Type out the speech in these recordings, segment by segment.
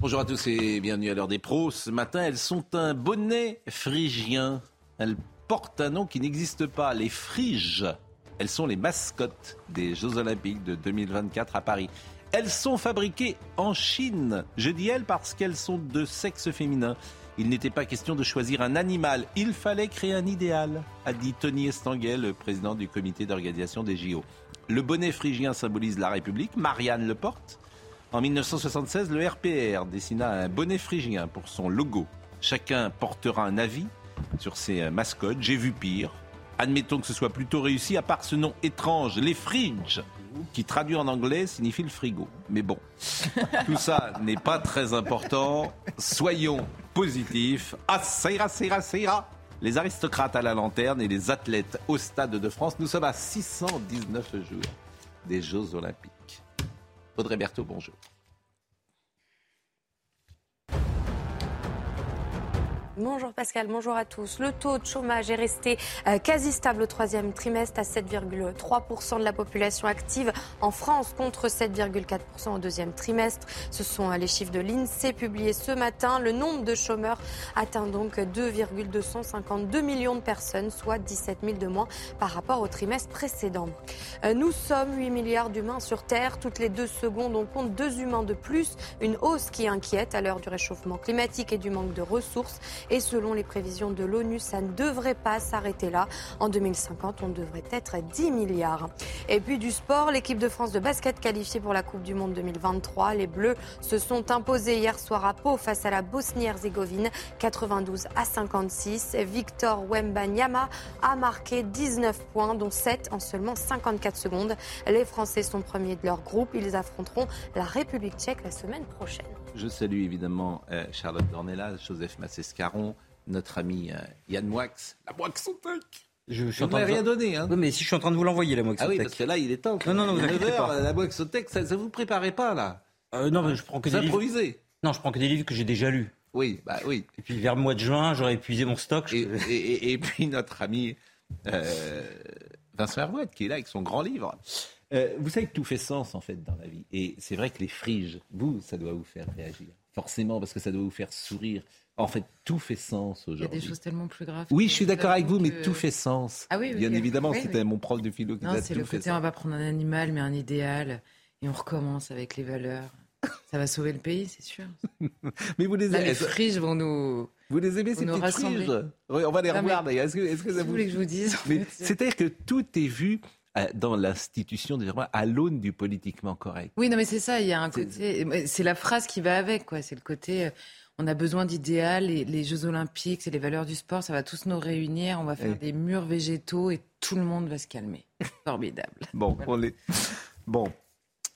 Bonjour à tous et bienvenue à l'heure des pros. Ce matin, elles sont un bonnet phrygien. Elles portent un nom qui n'existe pas, les friges. Elles sont les mascottes des Jeux Olympiques de 2024 à Paris. Elles sont fabriquées en Chine. Je dis elles parce qu'elles sont de sexe féminin. Il n'était pas question de choisir un animal, il fallait créer un idéal, a dit Tony Estanguet, le président du comité d'organisation des JO. Le bonnet phrygien symbolise la République, Marianne le porte. En 1976, le RPR dessina un bonnet phrygien pour son logo. Chacun portera un avis sur ses mascottes. J'ai vu pire. Admettons que ce soit plutôt réussi, à part ce nom étrange, les fridges, qui traduit en anglais signifie le frigo. Mais bon, tout ça n'est pas très important. Soyons positifs. Ah, ça ira, ça ira, ça ira. Les aristocrates à la lanterne et les athlètes au Stade de France. Nous sommes à 619 jours des Jeux Olympiques. Audrey Berthaud, bonjour. Bonjour Pascal, bonjour à tous. Le taux de chômage est resté euh, quasi stable au troisième trimestre à 7,3% de la population active en France contre 7,4% au deuxième trimestre. Ce sont euh, les chiffres de l'INSEE publiés ce matin. Le nombre de chômeurs atteint donc 2,252 millions de personnes, soit 17 000 de moins par rapport au trimestre précédent. Euh, Nous sommes 8 milliards d'humains sur Terre. Toutes les deux secondes, on compte deux humains de plus. Une hausse qui inquiète à l'heure du réchauffement climatique et du manque de ressources. Et selon les prévisions de l'ONU, ça ne devrait pas s'arrêter là. En 2050, on devrait être 10 milliards. Et puis du sport, l'équipe de France de basket qualifiée pour la Coupe du Monde 2023. Les Bleus se sont imposés hier soir à Pau face à la Bosnie-Herzégovine, 92 à 56. Victor Wembanyama a marqué 19 points, dont 7 en seulement 54 secondes. Les Français sont premiers de leur groupe. Ils affronteront la République tchèque la semaine prochaine. Je salue évidemment euh, Charlotte Dornelas, Joseph Massescaron, notre ami euh, Yann Moix, la Moix Je, Je n'ai rien donné. Hein. Oui, mais si je suis en train de vous l'envoyer, la Moixotec. Ah oui, parce que là, il est temps. Non, non, non, vous inquiétez 9 pas. heures, La Moixotech, ça ne vous préparez pas, là. Euh, non, mais je prends que Vous des livres. improvisez. Non, je prends que des livres que j'ai déjà lus. Oui, bah oui. Et puis vers le mois de juin, j'aurai épuisé mon stock. je- Et, et- et- et puis notre ami euh, Vincent Hervouette, qui est là avec son grand livre. Euh, vous savez que tout fait sens, en fait, dans la vie. Et c'est vrai que les friges, vous, ça doit vous faire réagir. Forcément, parce que ça doit vous faire sourire. En fait, tout fait sens Il y a aujourd'hui. des choses tellement plus graves. Oui, je suis d'accord avec vous, mais tout fait sens. Ah oui, oui, Bien oui. évidemment, Oui, c'était mon prof de philo qui Non, disait c'est tout le fait côté on va prendre un animal, mais un idéal, et on recommence avec les valeurs. Ça va sauver le pays, c'est sûr. Mais vous les, Là, les friges vont nous. vous les aimez, ces petites rassembler. friges? Oui, On va les revoir, d'ailleurs. Est-ce que, est-ce que ça vous voulez que je vous dise c'est-à-dire que tout est vu dans l'institution à l'aune du politiquement correct. Oui, non, mais c'est ça, il y a un côté. C'est la phrase qui va avec, quoi. C'est le côté. euh, On a besoin d'idéal, les, les Jeux Olympiques, c'est les valeurs du sport, ça va tous nous réunir, on va faire Oui. des murs végétaux et tout le monde va se calmer. Formidable. Bon, on bon.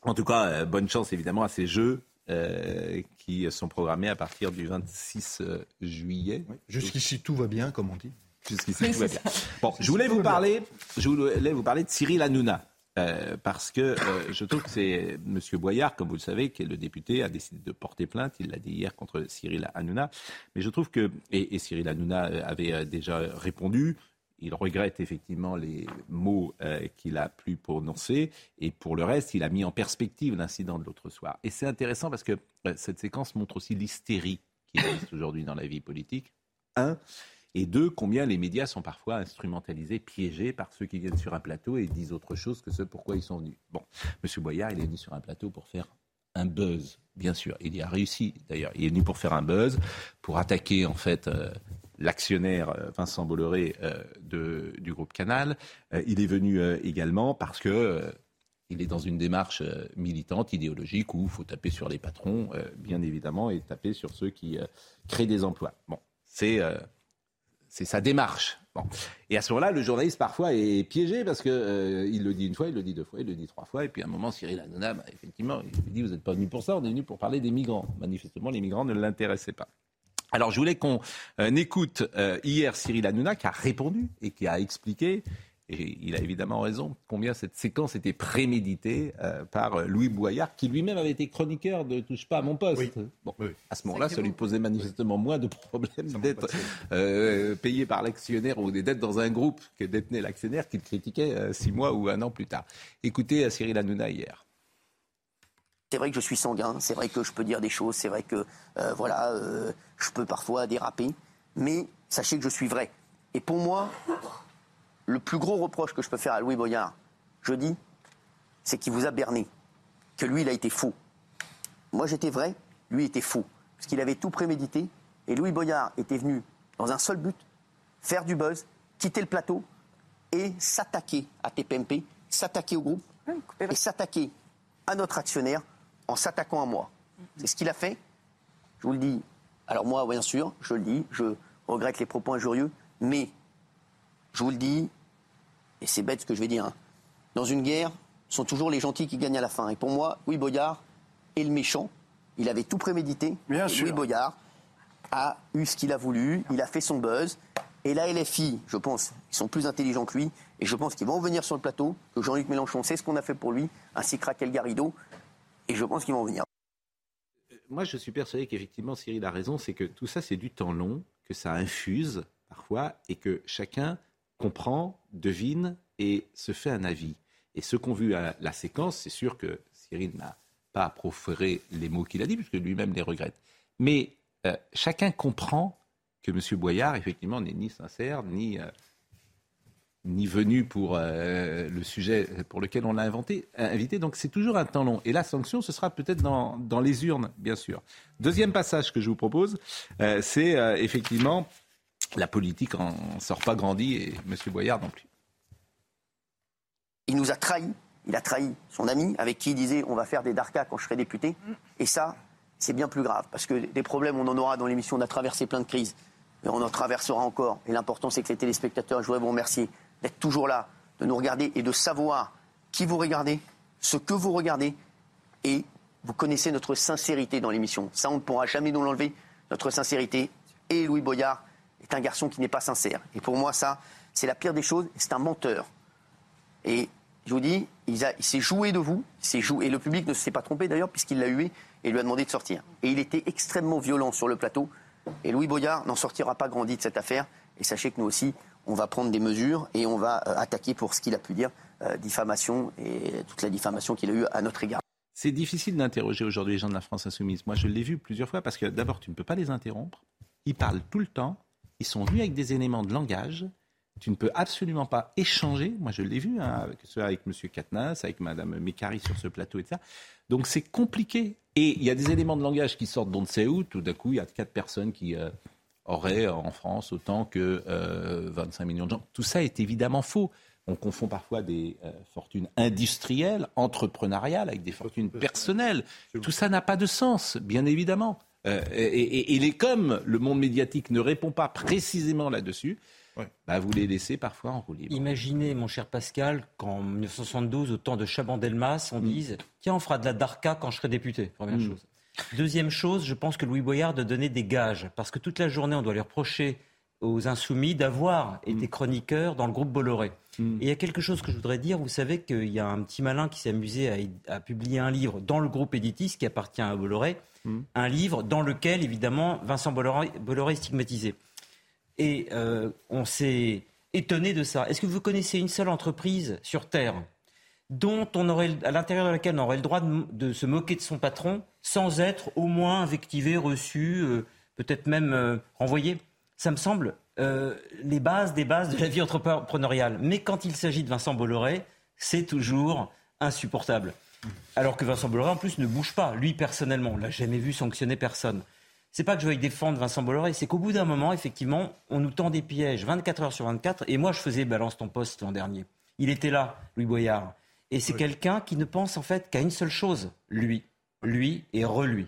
En tout cas, euh, bonne chance évidemment à ces Jeux euh, qui sont programmés à partir du 26 euh, juillet. Jusqu'ici, tout va bien, comme on dit. Jusqu'ici, tout va bien. Bon, je voulais vous parler, je voulais vous parler de Cyril Hanouna. euh, parce que euh, je trouve que c'est M. Boyard, comme vous le savez, qui est le député, a décidé de porter plainte. Il l'a dit hier contre Cyril Hanouna. Mais je trouve que, et, et Cyril Hanouna euh, avait euh, déjà répondu, il regrette effectivement les mots euh, qu'il a pu prononcer. Et pour le reste, il a mis en perspective l'incident de l'autre soir. Et c'est intéressant parce que euh, cette séquence montre aussi l'hystérie qui existe aujourd'hui dans la vie politique. Un, et deux, combien les médias sont parfois instrumentalisés, piégés par ceux qui viennent sur un plateau et disent autre chose que ce pourquoi ils sont venus. Bon, M. Boyard, il est venu sur un plateau pour faire un buzz, bien sûr. Il y a réussi, d'ailleurs. Il est venu pour faire un buzz, pour attaquer, en fait, euh, l'actionnaire euh, Vincent Bolloré euh, du groupe Canal. Il est venu également parce que... il est dans une démarche militante, idéologique, où il faut taper sur les patrons, bien évidemment, et taper sur ceux qui créent des emplois. Bon, c'est c'est sa démarche. Bon. Et à ce moment-là, le journaliste parfois est piégé parce que euh, le dit une fois, il le dit deux fois, il le dit trois fois, et puis à un moment, Cyril Hanouna, bah, effectivement, il dit vous n'êtes pas venu pour ça, on est venu pour parler des migrants. Manifestement, les migrants ne l'intéressaient pas. Alors, je voulais qu'on euh, écoute euh, hier Cyril Hanouna qui a répondu et qui a expliqué et il a évidemment raison, combien cette séquence était préméditée euh, par euh, Louis Boyard, qui lui-même avait été chroniqueur de Touche pas à mon poste. Oui. Bon, Oui. à ce moment-là, ça lui posait manifestement moins de problèmes d'être euh, payé par l'actionnaire ou d'être dans un groupe que détenait l'actionnaire qu'il critiquait euh, six mois ou un an plus tard. Écoutez Cyril Hanouna hier. C'est vrai que je suis sanguin, c'est vrai que je peux dire des choses, c'est vrai que euh, voilà, euh, je peux parfois déraper, mais sachez que je suis vrai. Et pour moi, le plus gros reproche que je peux faire à Louis Boyard, je dis, c'est qu'il vous a berné, que lui, il a été faux. Moi, j'étais vrai, lui était faux, parce qu'il avait tout prémédité, et Louis Boyard était venu dans un seul but, faire du buzz, quitter le plateau et s'attaquer à TPMP, s'attaquer au groupe et s'attaquer à notre actionnaire en s'attaquant à moi. C'est ce qu'il a fait. Je vous le dis. Alors moi, bien sûr, je le dis, je regrette les propos injurieux, mais je vous le dis, et c'est bête ce que je vais dire, hein, dans une guerre, ce sont toujours les gentils qui gagnent à la fin. Et pour moi, Louis Boyard est le méchant. Il avait tout prémédité. Bien sûr. Louis Boyard a eu ce qu'il a voulu, il a fait son buzz. Et la LFI, je pense, ils sont plus intelligents que lui, et je pense qu'ils vont venir sur le plateau, que Jean-Luc Mélenchon sait ce qu'on a fait pour lui, ainsi que Raquel Garrido, et je pense qu'ils vont venir. Moi, je suis persuadé qu'effectivement, Cyril a raison, c'est que tout ça, c'est du temps long, que ça infuse parfois, et que chacun comprend, devine et se fait un avis. Et ceux qui ont vu la séquence, c'est sûr que Cyril n'a pas proféré les mots qu'il a dit, puisque lui-même les regrette. Mais euh, chacun comprend que M. Boyard, effectivement, n'est ni sincère, ni, euh, ni venu pour euh, le sujet pour lequel on l'a invité. Donc c'est toujours un temps long. Et la sanction, ce sera peut-être dans, dans les urnes, bien sûr. Deuxième passage que je vous propose, c'est effectivement la politique en sort pas grandi et M. Boyard non plus. Il nous a trahis. Il a trahi son ami avec qui il disait on va faire des darkas quand je serai député. Et ça, c'est bien plus grave parce que des problèmes, on en aura dans l'émission. On a traversé plein de crises, mais on en traversera encore. Et l'important, c'est que les téléspectateurs, je voudrais vous remercier d'être toujours là, de nous regarder et de savoir qui vous regardez, ce que vous regardez. Et vous connaissez notre sincérité dans l'émission. Ça, on ne pourra jamais nous l'enlever, notre sincérité. Et Louis Boyard est un garçon qui n'est pas sincère. Et pour moi, ça, c'est la pire des choses. C'est un menteur. Et je vous dis, il, s'est joué de vous, il joué, et le public ne s'est pas trompé d'ailleurs, puisqu'il l'a hué et lui a demandé de sortir. Et il était extrêmement violent sur le plateau. Et Louis Boyard n'en sortira pas grandi de cette affaire. Et sachez que nous aussi, on va prendre des mesures et on va euh, attaquer pour ce qu'il a pu dire, euh, diffamation et toute la diffamation qu'il a eue à notre égard. C'est difficile d'interroger aujourd'hui les gens de la France insoumise. Moi, je l'ai vu plusieurs fois parce que d'abord, tu ne peux pas les interrompre. Ils parlent tout le temps. Ils sont venus avec des éléments de langage. Tu ne peux absolument pas échanger. Moi, je l'ai vu, hein, soit avec M. Katnas, avec Mme Mécari sur ce plateau, etc. Donc, c'est compliqué. Et il y a des éléments de langage qui sortent d'on ne sait où. Tout d'un coup, il y a quatre personnes qui euh, auraient en France autant que euh, 25 millions de gens. Tout ça est évidemment faux. On confond parfois des euh, fortunes industrielles, entrepreneuriales, avec des fortunes personnelles. Tout ça n'a pas de sens, bien évidemment. Euh, et, et- et les comme le monde médiatique ne répond pas précisément là-dessus, Ouais. bah, vous les laissez parfois en roue libre. Imaginez, mon cher Pascal, qu'en 1972, au temps de Chaban-Delmas, on dise Tiens, on fera de la DARCA quand je serai député. Première Mm. chose. Deuxième chose, je pense que Louis Boyard de donner des gages. Parce que toute la journée, on doit lui reprocher aux Insoumis d'avoir été chroniqueur dans le groupe Bolloré. Mm. Et il y a quelque chose que je voudrais dire. Vous savez qu'il y a un petit malin qui s'est amusé à, à publier un livre dans le groupe Editis qui appartient à Bolloré. Un livre dans lequel, évidemment, Vincent Bolloré, est stigmatisé. Et euh, on s'est étonné de ça. Est-ce que vous connaissez une seule entreprise sur Terre dont on aurait, à l'intérieur de laquelle on aurait le droit de, se moquer de son patron sans être au moins invectivé, reçu, euh, peut-être même euh, renvoyé? Ça me semble les bases des bases de la vie entrepreneuriale. Mais quand il s'agit de Vincent Bolloré, c'est toujours insupportable. Alors que Vincent Bolloré, en plus, ne bouge pas. Lui, personnellement, on l'a jamais vu sanctionner personne. C'est pas que je veuille défendre Vincent Bolloré, c'est qu'au bout d'un moment, effectivement, on nous tend des pièges 24 heures sur 24. Et moi, je faisais Balance ton poste l'an dernier. Il était là, Louis Boyard. Et c'est quelqu'un qui ne pense en fait qu'à une seule chose, lui. Lui et relui.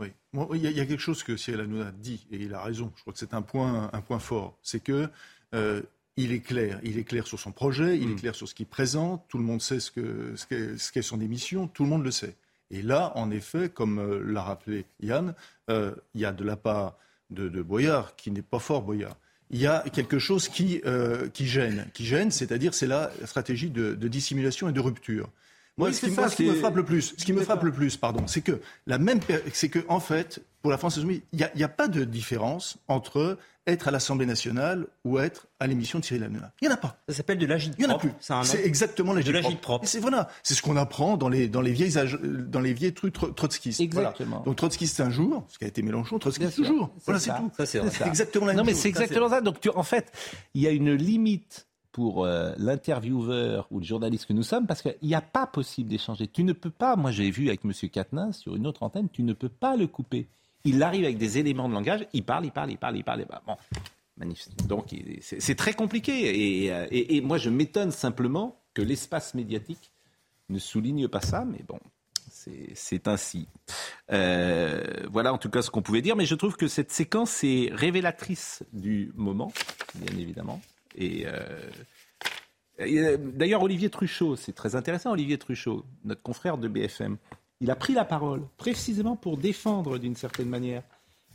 Oui, Moi, il y, a- il y a quelque chose que Cyril Hanouna dit, et il a raison, je crois que c'est un point, un point fort, c'est que euh, il est clair, il est clair sur son projet, il est clair sur ce qu'il présente, tout le monde sait ce que ce qu'est ce son émission, tout le monde le sait. Et là, en effet, comme euh, l'a rappelé Yann, euh, il y a de la part de, de Boyard, qui n'est pas fort Boyard, il y a quelque chose qui, euh, qui gêne, qui gêne, c'est-à-dire c'est la stratégie de, de dissimulation et de rupture. Moi, Oui, ce qui, c'est moi, ça, ce qui me frappe le plus, ce qui me frappe le plus, pardon, c'est que la même, c'est que en fait, pour la France insoumise, il n'y a, pas de différence entre être à l'Assemblée nationale ou être à l'émission de Cyril Hanouna. Il n'y en a pas. Ça s'appelle de l'agite Il n'y en a propre. plus. C'est nom. C'est exactement l'agite propre. Et C'est voilà, c'est ce qu'on apprend dans les dans les vieilles dans les vieilles trucs tro- trotskistes. Voilà. Exactement. Donc trotskiste un jour, ce qui a été Mélenchon, trotskiste toujours. Voilà, c'est tout. Ça, c'est exactement la même Non, mais c'est exactement ça. Donc, tu- en fait, il y a une limite pour euh, l'intervieweur ou le journaliste que nous sommes parce qu'il n'y a pas possible d'échanger. Tu ne peux pas, moi j'ai vu avec M. Quatennens sur une autre antenne, tu ne peux pas le couper. Il arrive avec des éléments de langage, il parle, il parle, il parle, il parle. Bon, magnifique. Donc c'est très compliqué. Et, euh, et- moi je m'étonne simplement que l'espace médiatique ne souligne pas ça, mais bon. C'est ainsi. Euh, voilà en tout cas ce qu'on pouvait dire, mais je trouve que cette séquence est révélatrice du moment, bien évidemment. Euh, euh, d'ailleurs, Olivier Truchot, c'est très intéressant, Olivier Truchot, notre confrère de BFM, il a pris la parole précisément pour défendre d'une certaine manière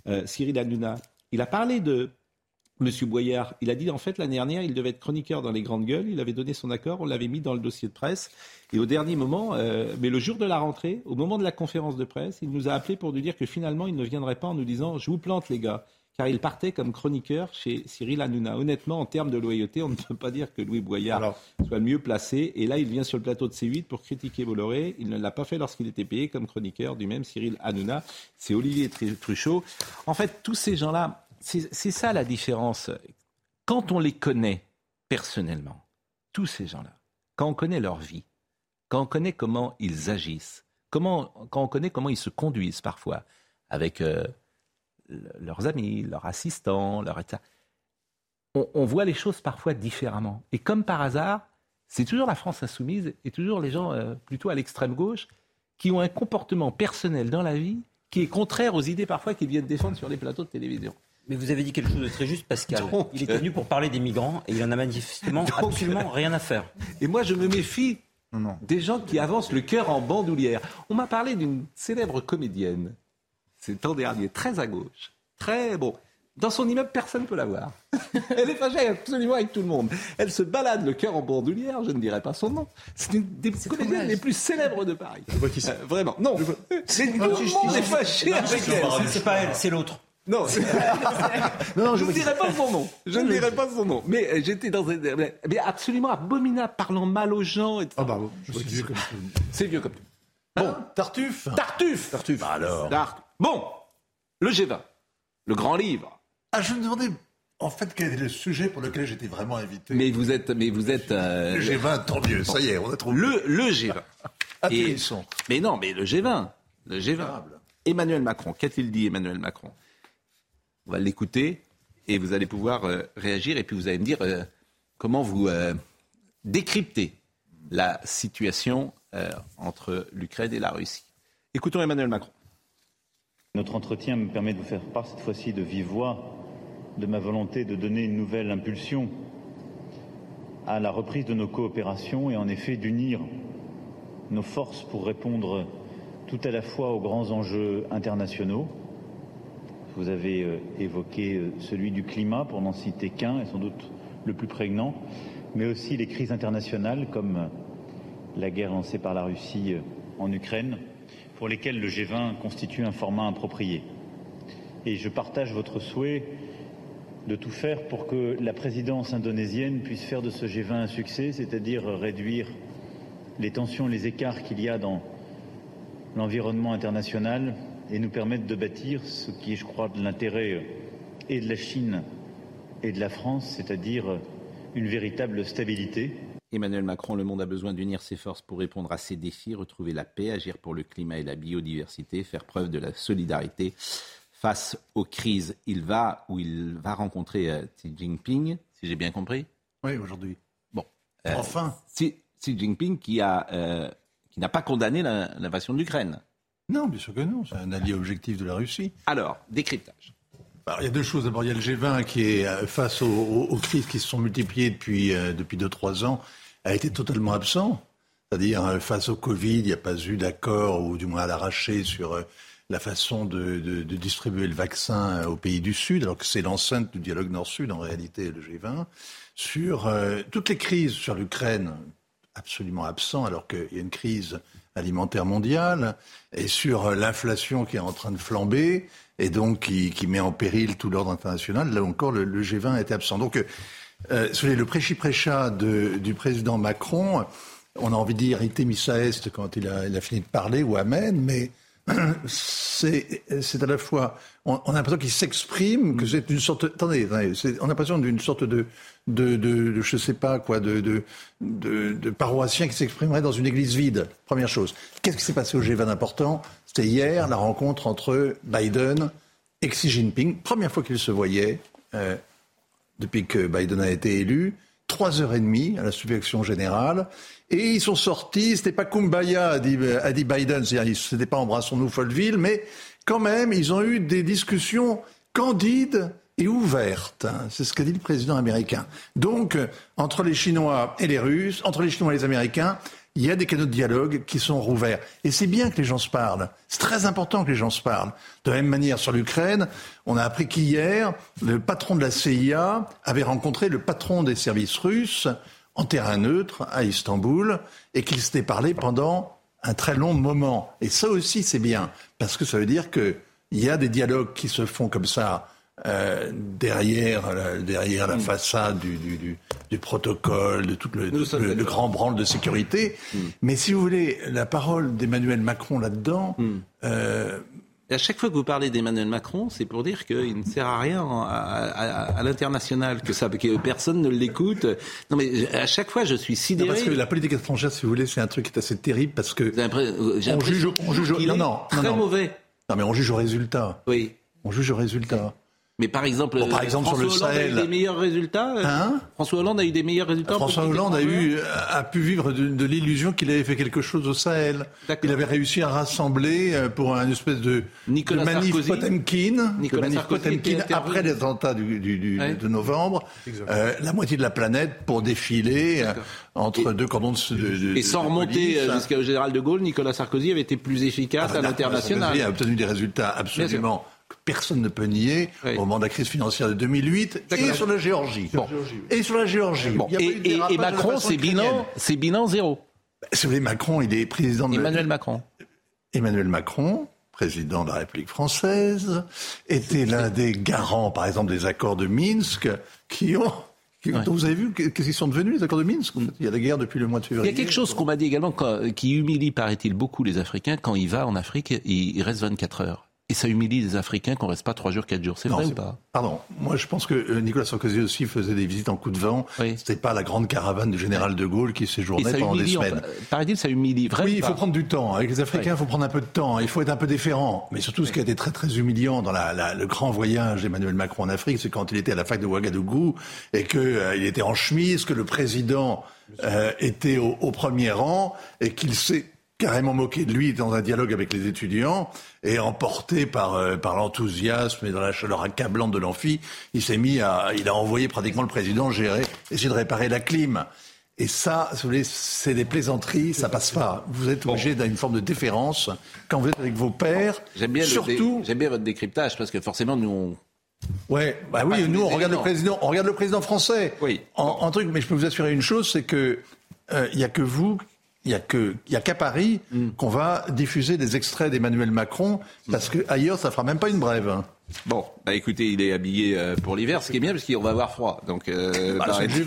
euh, Cyril Hanouna. Il a parlé de M. Boyard. Il a dit en fait l'année dernière, il devait être chroniqueur dans les grandes gueules. Il avait donné son accord, on l'avait mis dans le dossier de presse. Et au dernier moment, mais le jour de la rentrée, au moment de la conférence de presse, il nous a appelé pour nous dire que finalement, il ne viendrait pas en nous disant Je vous plante, les gars. Car il partait comme chroniqueur chez Cyril Hanouna. Honnêtement, en termes de loyauté, on ne peut pas dire que Louis Boyard Alors. soit le mieux placé. Et là, il vient sur le plateau de C8 pour critiquer Bolloré. Il ne l'a pas fait lorsqu'il était payé comme chroniqueur du même Cyril Hanouna. C'est Olivier Tru- Truchot. En fait, tous ces gens-là, c'est ça la différence. Quand on les connaît personnellement, tous ces gens-là, quand on connaît leur vie, quand on connaît comment ils agissent, comment, quand on connaît comment ils se conduisent parfois avec euh, leurs amis, leurs assistants, leur état, on, on voit les choses parfois différemment. Et comme par hasard, c'est toujours la France insoumise et toujours les gens euh, plutôt à l'extrême gauche qui ont un comportement personnel dans la vie qui est contraire aux idées parfois qu'ils viennent défendre sur les plateaux de télévision. Mais vous avez dit quelque chose de très juste, Pascal. Donc, il est venu pour parler des migrants et il en a manifestement Donc, absolument rien à faire. Et moi, je me méfie Non, non. des gens qui avancent le cœur en bandoulière. On m'a parlé d'une célèbre comédienne, c'est l'an dernier, très à gauche, très bon. Dans son immeuble, personne ne peut la voir. Elle est fâchée absolument avec tout le monde. Elle se balade le cœur en bandoulière, je ne dirai pas son nom. C'est une des comédiennes les plus célèbres de Paris. Je vois qui c'est. Euh, vraiment, non. C'est tout le monde est fâché avec elle. C'est pas elle, c'est l'autre. Non, Non, non, je ne vois dirai pas son nom. Je ne dirai pas son nom. Mais euh, j'étais dans un... Mais absolument abominable, parlant mal aux gens. Ah bah, je vois suis vieux c'est. comme tout. C'est vieux comme tout. Bon, Tartuffe Tartuffe Tartuffe. Bah alors Tarte. Bon, le G20, le grand livre. Ah, je me demandais en fait quel était le sujet pour lequel j'étais vraiment invité. Mais vous êtes, mais vous êtes euh, Le G20, tant mieux, ça y est, on a trouvé. le, le G20. Atterrissons. Mais non, mais le G20, le G20. Incroyable. Emmanuel Macron, qu'a-t-il dit Emmanuel Macron? On va l'écouter et vous allez pouvoir euh, réagir et puis vous allez me dire euh, comment vous décryptez la situation entre l'Ukraine et la Russie. Écoutons Emmanuel Macron. Notre entretien me permet de vous faire part cette fois-ci de vive voix de ma volonté de donner une nouvelle impulsion à la reprise de nos coopérations et en effet d'unir nos forces pour répondre tout à la fois aux grands enjeux internationaux. Vous avez euh, évoqué euh, celui du climat pour n'en citer qu'un et sans doute le plus prégnant, mais aussi les crises internationales comme la guerre lancée par la Russie euh, en Ukraine, pour lesquelles le G20 constitue un format approprié. Et je partage votre souhait de tout faire pour que la présidence indonésienne puisse faire de ce G20 un succès, c'est-à-dire réduire les tensions, les écarts qu'il y a dans l'environnement international et nous permettre de bâtir ce qui est, je crois, de l'intérêt euh, et de la Chine et de la France, c'est-à-dire euh, une véritable stabilité. Emmanuel Macron, le monde a besoin d'unir ses forces pour répondre à ces défis, retrouver la paix, agir pour le climat et la biodiversité, faire preuve de la solidarité face aux crises. Il va ou il va rencontrer euh, Xi Jinping, si j'ai bien compris. Oui, aujourd'hui. Bon, Euh, Enfin, Xi, Xi Jinping qui a euh, qui n'a pas condamné l'invasion de l'Ukraine. Non, bien sûr que non. C'est un allié objectif de la Russie. Alors, décryptage. Alors, il y a deux choses. D'abord, il y a le G20 qui est face aux, crises qui se sont multipliées depuis euh, depuis deux trois ans, a été totalement absent. C'est-à-dire euh, face au Covid, il n'y a pas eu d'accord ou du moins à l'arraché sur euh, la façon de, distribuer le vaccin euh, aux pays du Sud, alors que c'est l'enceinte du dialogue Nord-Sud en réalité le G20. Sur toutes les crises sur l'Ukraine, absolument absent, alors qu'il y a une crise alimentaire mondiale, et sur l'inflation qui est en train de flamber, et donc qui, qui met en péril tout l'ordre international, là encore, le, le G20 était absent. Donc, euh, le prêchi-prêcha du président Macron, on a envie de dire ite missa est quand il a, fini de parler, ou amen, mais c'est à la fois, on, a l'impression qu'il s'exprime, que c'est une sorte, attendez, attendez, on a l'impression d'une sorte de, de, de, je sais pas quoi, de, de, paroissien qui s'exprimerait dans une église vide. Première chose. Qu'est-ce qui s'est passé au G20 d'important C'était hier la rencontre entre Biden et Xi Jinping. Première fois qu'ils se voyaient euh, depuis que Biden a été élu. Trois heures et demie à la subvection générale. Et ils sont sortis, c'était pas Kumbaya, a dit, Biden, c'est-à-dire c'était pas embrassons-nous Folleville, mais quand même, ils ont eu des discussions candides et ouvertes. C'est ce qu'a dit le président américain. Donc, entre les Chinois et les Russes, entre les Chinois et les Américains, il y a des canaux de dialogue qui sont rouverts. Et c'est bien que les gens se parlent. C'est très important que les gens se parlent. De la même manière, sur l'Ukraine, on a appris qu'hier, le patron de la CIA avait rencontré le patron des services russes en terrain neutre à Istanbul et qu'ils s'étaient parlé pendant un très long moment. Et ça aussi, c'est bien, parce que ça veut dire qu'il y a des dialogues qui se font comme ça euh, derrière, la, derrière la façade du, du, du, du protocole, de tout le, grand branle de sécurité. Mais si vous voulez, la parole d'Emmanuel Macron là-dedans, euh, Et à chaque fois que vous parlez d'Emmanuel Macron, c'est pour dire qu'il ne sert à rien à, à- à l'international, que, ça, que personne ne l'écoute. Non, mais à chaque fois, je suis non, sidéré. parce que la politique étrangère, si vous voulez, c'est un truc qui est assez terrible parce que on juge, on juge, non, non, non, très non. mauvais. Non, mais on juge au résultat. Oui. On juge au résultat. Mais par exemple, Bon, par exemple, sur François le Hollande a eu Sahel. des meilleurs résultats. euh, Hein François Hollande a eu des meilleurs résultats. François Hollande a, eu, a pu vivre de, de l'illusion qu'il avait fait quelque chose au Sahel. Il avait réussi à rassembler euh, pour un espèce de, Nicolas de manif Sarkozy. Potemkin, de Nicolas manif Sarkozy Potemkin après les attentats du, du- du- Ouais. de novembre, euh, la moitié de la planète pour défiler euh, entre deux cordons de, de- de- Et sans de remonter euh, jusqu'au général de Gaulle, Nicolas Sarkozy avait été plus efficace Ah, à l'international. Sarkozy a obtenu des résultats absolument personne ne peut nier Oui. au moment de la crise financière de 2008 et sur la Géorgie. Et sur la Géorgie. Bon, Il et, Macron, c'est bilan, c'est bilan zéro. Si vous voulez, Macron, il est président de Emmanuel Macron. Emmanuel Macron, président de la République française, était l'un des garants, par exemple, des accords de Minsk, qui ont. dont vous avez vu qu'est-ce qu'ils sont devenus les accords de Minsk en fait Il y a la guerre depuis le mois de Il février. y a quelque chose qu'on m'a dit également quand- qui humilie, paraît-il, beaucoup les Africains. Quand il va en Afrique, il, il reste 24 heures. Et ça humilie les Africains qu'on reste pas 3 jours, 4 jours. C'est vrai ou pas? Pardon. Moi, je pense que euh, Nicolas Sarkozy aussi faisait des visites en coup de vent. Oui. C'était pas la grande caravane du général de Gaulle qui séjournait pendant des humilie, en- semaines. paraît-il, ça humilie vraiment. Oui, il faut prendre du temps. Avec les Africains, il faut prendre un peu de temps. Il faut être un peu déférent. Mais surtout, ce qui a été très très humiliant dans la, la- le grand voyage d'Emmanuel Macron en Afrique, c'est quand il était à la fac de Ouagadougou et que euh, était en chemise, que le président euh, était au, au premier rang et qu'il s'est carrément moqué de lui dans un dialogue avec les étudiants et emporté par euh, par l'enthousiasme et dans la chaleur accablante de l'amphi, il s'est mis à il a envoyé pratiquement le président gérer essayer de réparer la clim. Et ça, si vous voulez, c'est des plaisanteries, ça passe pas. Vous êtes obligé d'une forme de déférence quand vous êtes avec vos pères. J'aime bien, le surtout. dé- bien votre décryptage parce que forcément, nous, on, Ouais, bah oui, nous on regarde le président, on regarde le président français. Oui. En, en truc, mais je peux vous assurer une chose, c'est que euh, il y a que vous, il y a que, il y a qu'à Paris Mm. qu'on va diffuser des extraits d'Emmanuel Macron, parce que ailleurs ça fera même pas une brève. hein. Bon, bah écoutez, il est habillé euh, pour l'hiver, ce qui est bien parce qu'on va avoir froid. Donc, euh, Bah, il n'y a,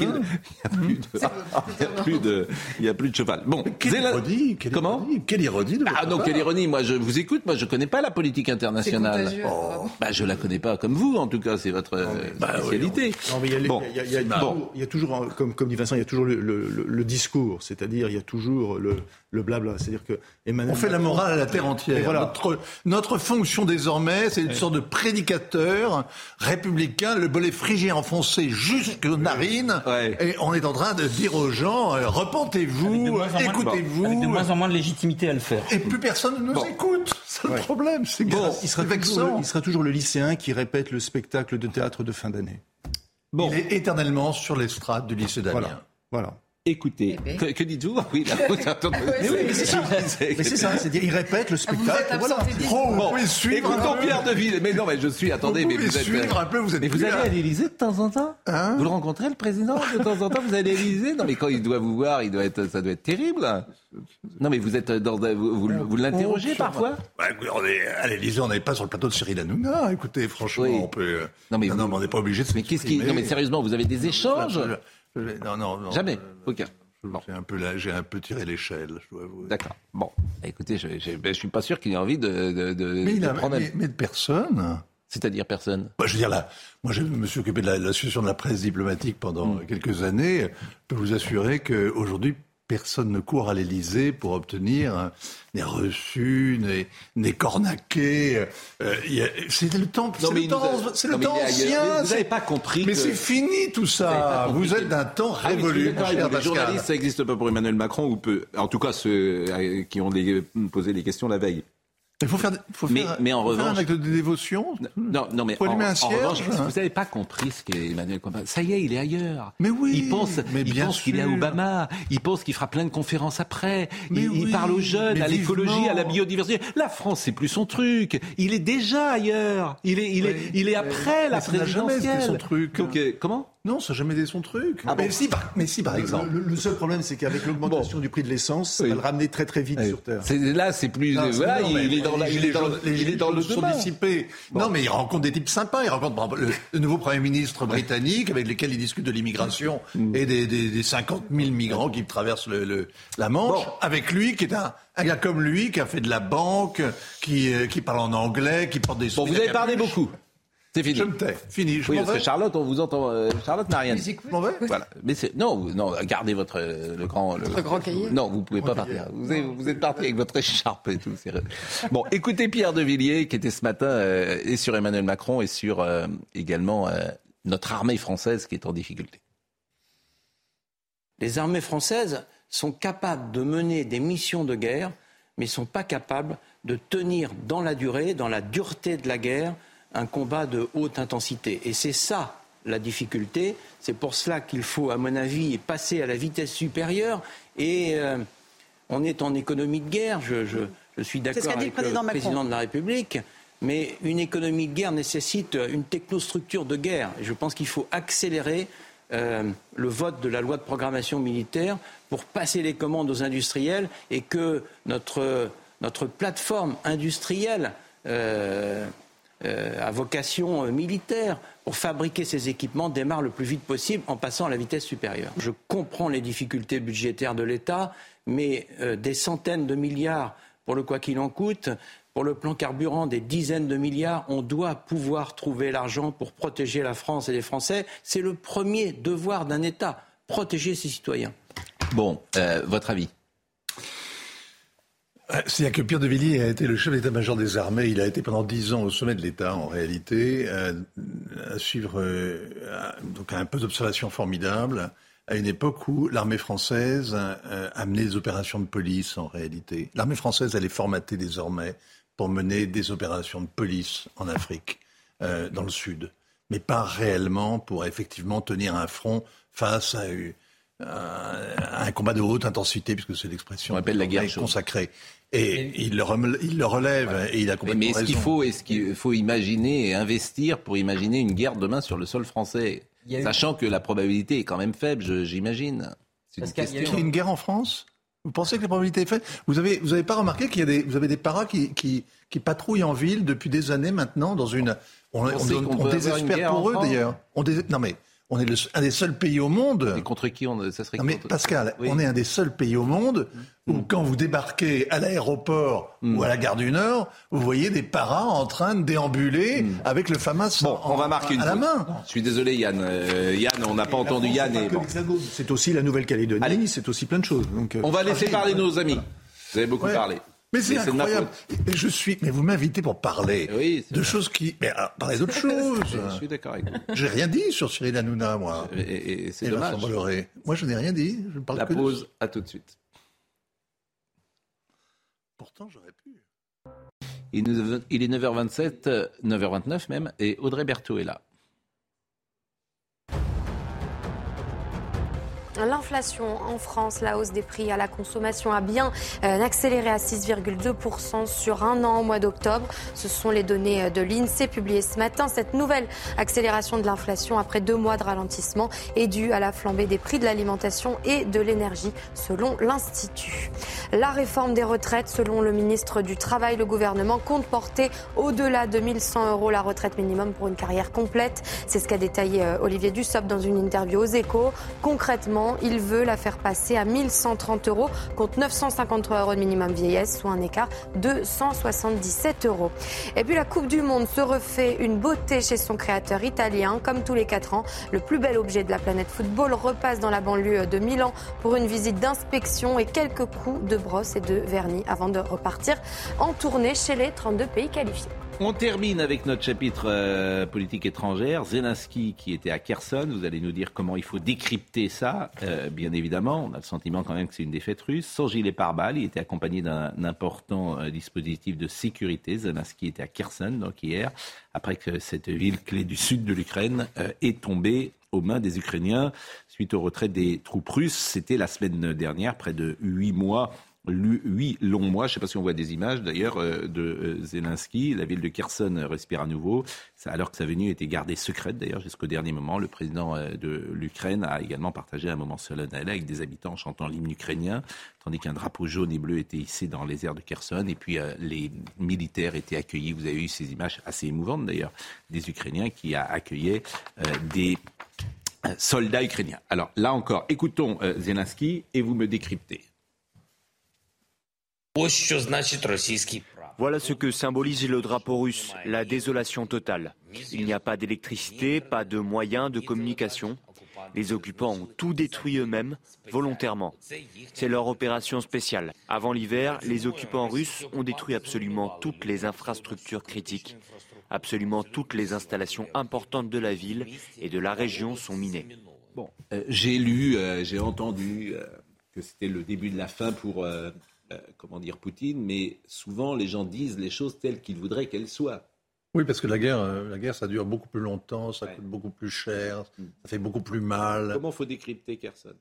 plus de- a a plus cheval. Bon, Quelle Zéla- ironie, quelle Comment ironie, quelle ironie de Ah non, part. quelle ironie Moi, je vous écoute. Moi, je connais pas la politique internationale. Oh, bah, je la connais pas comme vous, en tout cas. C'est votre euh, bah, spécialité. Non, il y a, Bon. y y Bon. toujours, il y a toujours, un- comme, comme dit Vincent, il y a toujours le, le- le- le discours, c'est-à-dire il y a toujours le, le blabla. C'est-à-dire que Emmanuel On fait la morale à la terre entière. Et voilà. Notre, notre fonction désormais, c'est une sorte de prédicateur républicain, le bolet phrygien enfoncé jusqu'aux narines. Ouais. Et on est en train de dire aux gens, euh, repentez-vous, écoutez-vous. Avec de moins en moins de légitimité à le faire. Et plus personne ne nous Bon. écoute. C'est le problème. C'est Il sera- grave. il, sera toujours, vexant. il sera toujours le lycéen qui répète le spectacle de théâtre de fin d'année. Bon, Il est éternellement sur l'estrade du lycée d'Amiens. Voilà. Voilà. Écoutez, Eh ben. que, que dites-vous Oui, là, vous attendez. Mais oui, mais c'est ça. Mais c'est ça, c'est-à-dire il répète le Ah, Vous spectacle. êtes voilà. Oh, vous Bon, pouvez suivre écoutons. Pierre Deville. Mais non, mais je suis. Attendez, Vous mais vous êtes. suivre un peu, vous êtes Mais vous allez à l'Élysée de temps en temps Hein Vous le rencontrez, le président, de temps en temps Vous allez à l'Élysée Non, mais quand il doit vous voir, il doit être, ça doit être terrible. Non, mais vous êtes dans. Vous, vous, vous l'interrogez Oh, parfois Bah, écoutez, on est, à l'Élysée, on n'est pas sur le plateau de Cyril Hanouna. Écoutez, franchement, Oui. on peut. euh, Non, mais non, vous- non, mais on n'est pas obligé de se Mais qu'est-ce qui. Non, mais sérieusement, vous avez des échanges Non, non, non. Jamais. Euh, Ok. je- Bon. J'ai un peu là, j'ai un peu tiré l'échelle, je dois avouer. D'accord. Bon, Bah, écoutez, je, je, je suis pas sûr qu'il ait envie de, de, de, Mais, il de a, prendre. un- mais, mais de personne. C'est-à-dire personne? Bah, je veux dire, là, moi, je me suis occupé de la- l'association de la presse diplomatique pendant Mm. quelques années. Je peux vous assurer qu'aujourd'hui, personne ne court à l'Élysée pour obtenir hein, des reçus, des, des cornaquets. Euh, c'est le temps, c'est le temps, a- c'est le ancien. Vous n'avez pas compris Mais que- c'est fini tout ça. Vous êtes d'un temps Ah révolu. Les journalistes, ça n'existe pas pour Emmanuel Macron, ou peu, en tout cas ceux qui ont posé les questions la veille. Il faut faire, faut Mais- faire, mais en faut faire revanche- un acte de dévotion. Non, non, mais Faut en, un en cierge, revanche, hein. vous n'avez pas compris ce qu'est Emmanuel Macron. Ça y est, il est ailleurs. Mais oui, il pense, mais il bien pense qu'il est à. Obama. Il pense qu'il fera plein de conférences après. Mais il, il oui, parle aux jeunes, à l'écologie, à la biodiversité. La France, c'est plus son truc. Il est déjà ailleurs. Il est, il est, Oui. il est après la n'a jamais été présidentielle. son truc. Donc, euh, comment? Non, ça n'a jamais été son truc. Ah mais, bon si, par, mais si, par exemple. Le, le seul problème, c'est qu'avec l'augmentation du prix de l'essence, ça Oui. va le ramener très très vite sur Terre. C'est- Là, c'est plus. Non, voilà, non, il, est dans la- il est dans, les il est dans le sont demain. dissipés. Non, mais il rencontre des types sympas. Il rencontre par exemple, le, le nouveau Premier ministre britannique avec lesquels il discute de l'immigration Mm. et des, des, des 50 000 migrants qui traversent le, le- la Manche. Avec lui, qui est un, un gars comme lui, qui a fait de la banque, qui, euh, qui parle en anglais, qui porte des Bon, vous avez parlé beaucoup. C'est fini. Je me tais. Fini. Je Oui, m'en parce vais. que Charlotte, on vous entend. euh, Charlotte n'a rien dit. Je m'en vais. Voilà. Mais c'est non, vous- non, gardez votre euh, le grand le, grand cahier. Non, vous pouvez pas partir. Vous êtes, vous êtes parti avec votre écharpe et tout. Bon, écoutez Pierre de Villiers qui était ce matin euh, et sur Emmanuel Macron et sur euh, également euh, notre armée française qui est en difficulté. Les armées françaises sont capables de mener des missions de guerre, mais ne sont pas capables de tenir dans la durée, dans la dureté de la guerre, un combat de haute intensité. Et c'est ça la difficulté. C'est pour cela qu'il faut, à mon avis, passer à la vitesse supérieure. Et euh, on est en économie de guerre. Je, je- je suis d'accord le avec président le président de la République. Mais une économie de guerre nécessite une technostructure de guerre. Et je pense qu'il faut accélérer euh, le vote de la loi de programmation militaire pour passer les commandes aux industriels et que notre, notre plateforme industrielle euh, à vocation euh, militaire pour fabriquer ces équipements démarre le plus vite possible en passant à la vitesse supérieure. Je comprends les difficultés budgétaires de l'État, mais euh, des centaines de milliards pour le quoi qu'il en coûte, pour le plan carburant, des dizaines de milliards, on doit pouvoir trouver l'argent pour protéger la France et les Français. C'est le premier devoir d'un État, protéger ses citoyens. Bon, euh, votre avis Euh, C'est-à-dire que Pierre de Villiers a été le chef d'état-major des armées. Il a été pendant dix ans au sommet de l'État, en réalité, euh, à suivre euh, à- donc un peu d'observation formidable à une époque où l'armée française euh, a mené des opérations de police, en réalité. L'armée française, elle est formatée désormais pour mener des opérations de police en Afrique, euh, dans le Sud, mais pas réellement pour effectivement tenir un front face à, un combat de haute intensité, puisque c'est l'expression la guerre consacrée. Et il le, rem- il le relève et il a Mais, complètement mais est-ce qu'il faut, est-ce qu'il faut imaginer et investir pour imaginer une guerre demain sur le sol français eu- Sachant que la probabilité est quand même faible, j'imagine. C'est une a eu une guerre en France? Vous pensez que la probabilité est faible? Vous avez, vous avez pas remarqué qu'il y a des, vous avez des paras qui, qui, qui patrouillent en ville depuis des années maintenant dans une. On, on- on- on désespère pour en eux d'ailleurs. On dés- Non mais on est le- un des seuls pays au monde. Et contre qui on, ça serait Non mais contre- Pascal, Oui. on est un des seuls pays au monde où quand vous débarquez à l'aéroport ou à la gare du Nord, vous voyez des paras en train de déambuler avec le FAMAS. Bon, en- on va marquer une à la pause. main. Je suis désolé Yann. Euh, Yann, on n'a pas entendu France, Yann. c'est bon. aussi la Nouvelle-Calédonie, c'est aussi plein de choses. Donc, euh, On va laisser parler nos amis. Vous avez beaucoup Ouais. parlé. Mais c'est incroyable. Et Je suis, mais vous m'invitez pour parler Oui, de vrai. choses qui, mais alors, parlez d'autre chose. Je suis d'accord avec vous. J'ai rien dit sur Cyril Hanouna, moi. Et, et- et c'est dommage. Moi, je n'ai rien dit. Je ne parle La que de- pause, à tout de suite. Pourtant, j'aurais pu. Il est 9h27, euh, 9h29 même, et Audrey Berthaud est là. L'inflation en France, la hausse des prix à la consommation a bien euh, accéléré à 6,2% sur un an au mois d'octobre. Ce sont les données euh, de l'INSEE publiées ce matin. Cette nouvelle accélération de l'inflation après deux mois de ralentissement est due à la flambée des prix de l'alimentation et de l'énergie selon l'Institut. La réforme des retraites, selon le ministre du Travail, le gouvernement compte porter au-delà de 1100 euros la retraite minimum pour une carrière complète. C'est ce qu'a détaillé euh, Olivier Dussopt dans une interview aux échos. Concrètement, il veut la faire passer à 1130 euros contre 953 euros de minimum vieillesse, soit un écart de 177 euros. Et puis la Coupe du Monde se refait une beauté chez son créateur italien. Comme tous les 4 ans, le plus bel objet de la planète football repasse dans la banlieue de Milan pour une visite d'inspection et quelques coups de brosse et de vernis avant de repartir en tournée chez les 32 pays qualifiés. On termine avec notre chapitre euh, politique étrangère. Zelensky qui était à Kherson, vous allez nous dire comment il faut décrypter ça. Euh, bien évidemment, on a le sentiment quand même que c'est une défaite russe. Sans gilet pare-balles, il était accompagné d'un important euh, dispositif de sécurité. Zelensky était à Kherson donc hier, après que cette ville clé du sud de l'Ukraine est tombée aux mains des Ukrainiens suite au retrait des troupes russes. C'était la semaine dernière, près de huit mois huit longs mois. Je ne sais pas si on voit des images d'ailleurs euh, de euh, Zelensky. La ville de Kherson euh, respire à nouveau. Alors que sa venue était gardée secrète d'ailleurs jusqu'au dernier moment. Le président de l'Ukraine a également partagé un moment solennel avec des habitants chantant l'hymne ukrainien, tandis qu'un drapeau jaune et bleu était hissé dans les airs de Kherson. Et puis les militaires étaient accueillis. Vous avez eu ces images assez émouvantes d'ailleurs des Ukrainiens qui accueillaient des soldats ukrainiens. Alors là encore, écoutons Zelensky et vous me décryptez. Voilà ce que symbolise le drapeau russe, la désolation totale. Il n'y a pas d'électricité, pas de moyens de communication. Les occupants ont tout détruit eux-mêmes, volontairement. C'est leur opération spéciale. Avant l'hiver, les occupants russes ont détruit absolument toutes les infrastructures critiques. Absolument toutes les installations importantes de la ville et de la région sont minées. Bon, euh, j'ai lu, euh, j'ai entendu euh, que c'était le début de la fin pour, euh, comment dire, Poutine, mais souvent les gens disent les choses telles qu'ils voudraient qu'elles soient. Oui, parce que la guerre, euh, la guerre, ça dure beaucoup plus longtemps, ça coûte beaucoup plus cher, ça fait beaucoup plus mal. Comment faut décrypter Kherson?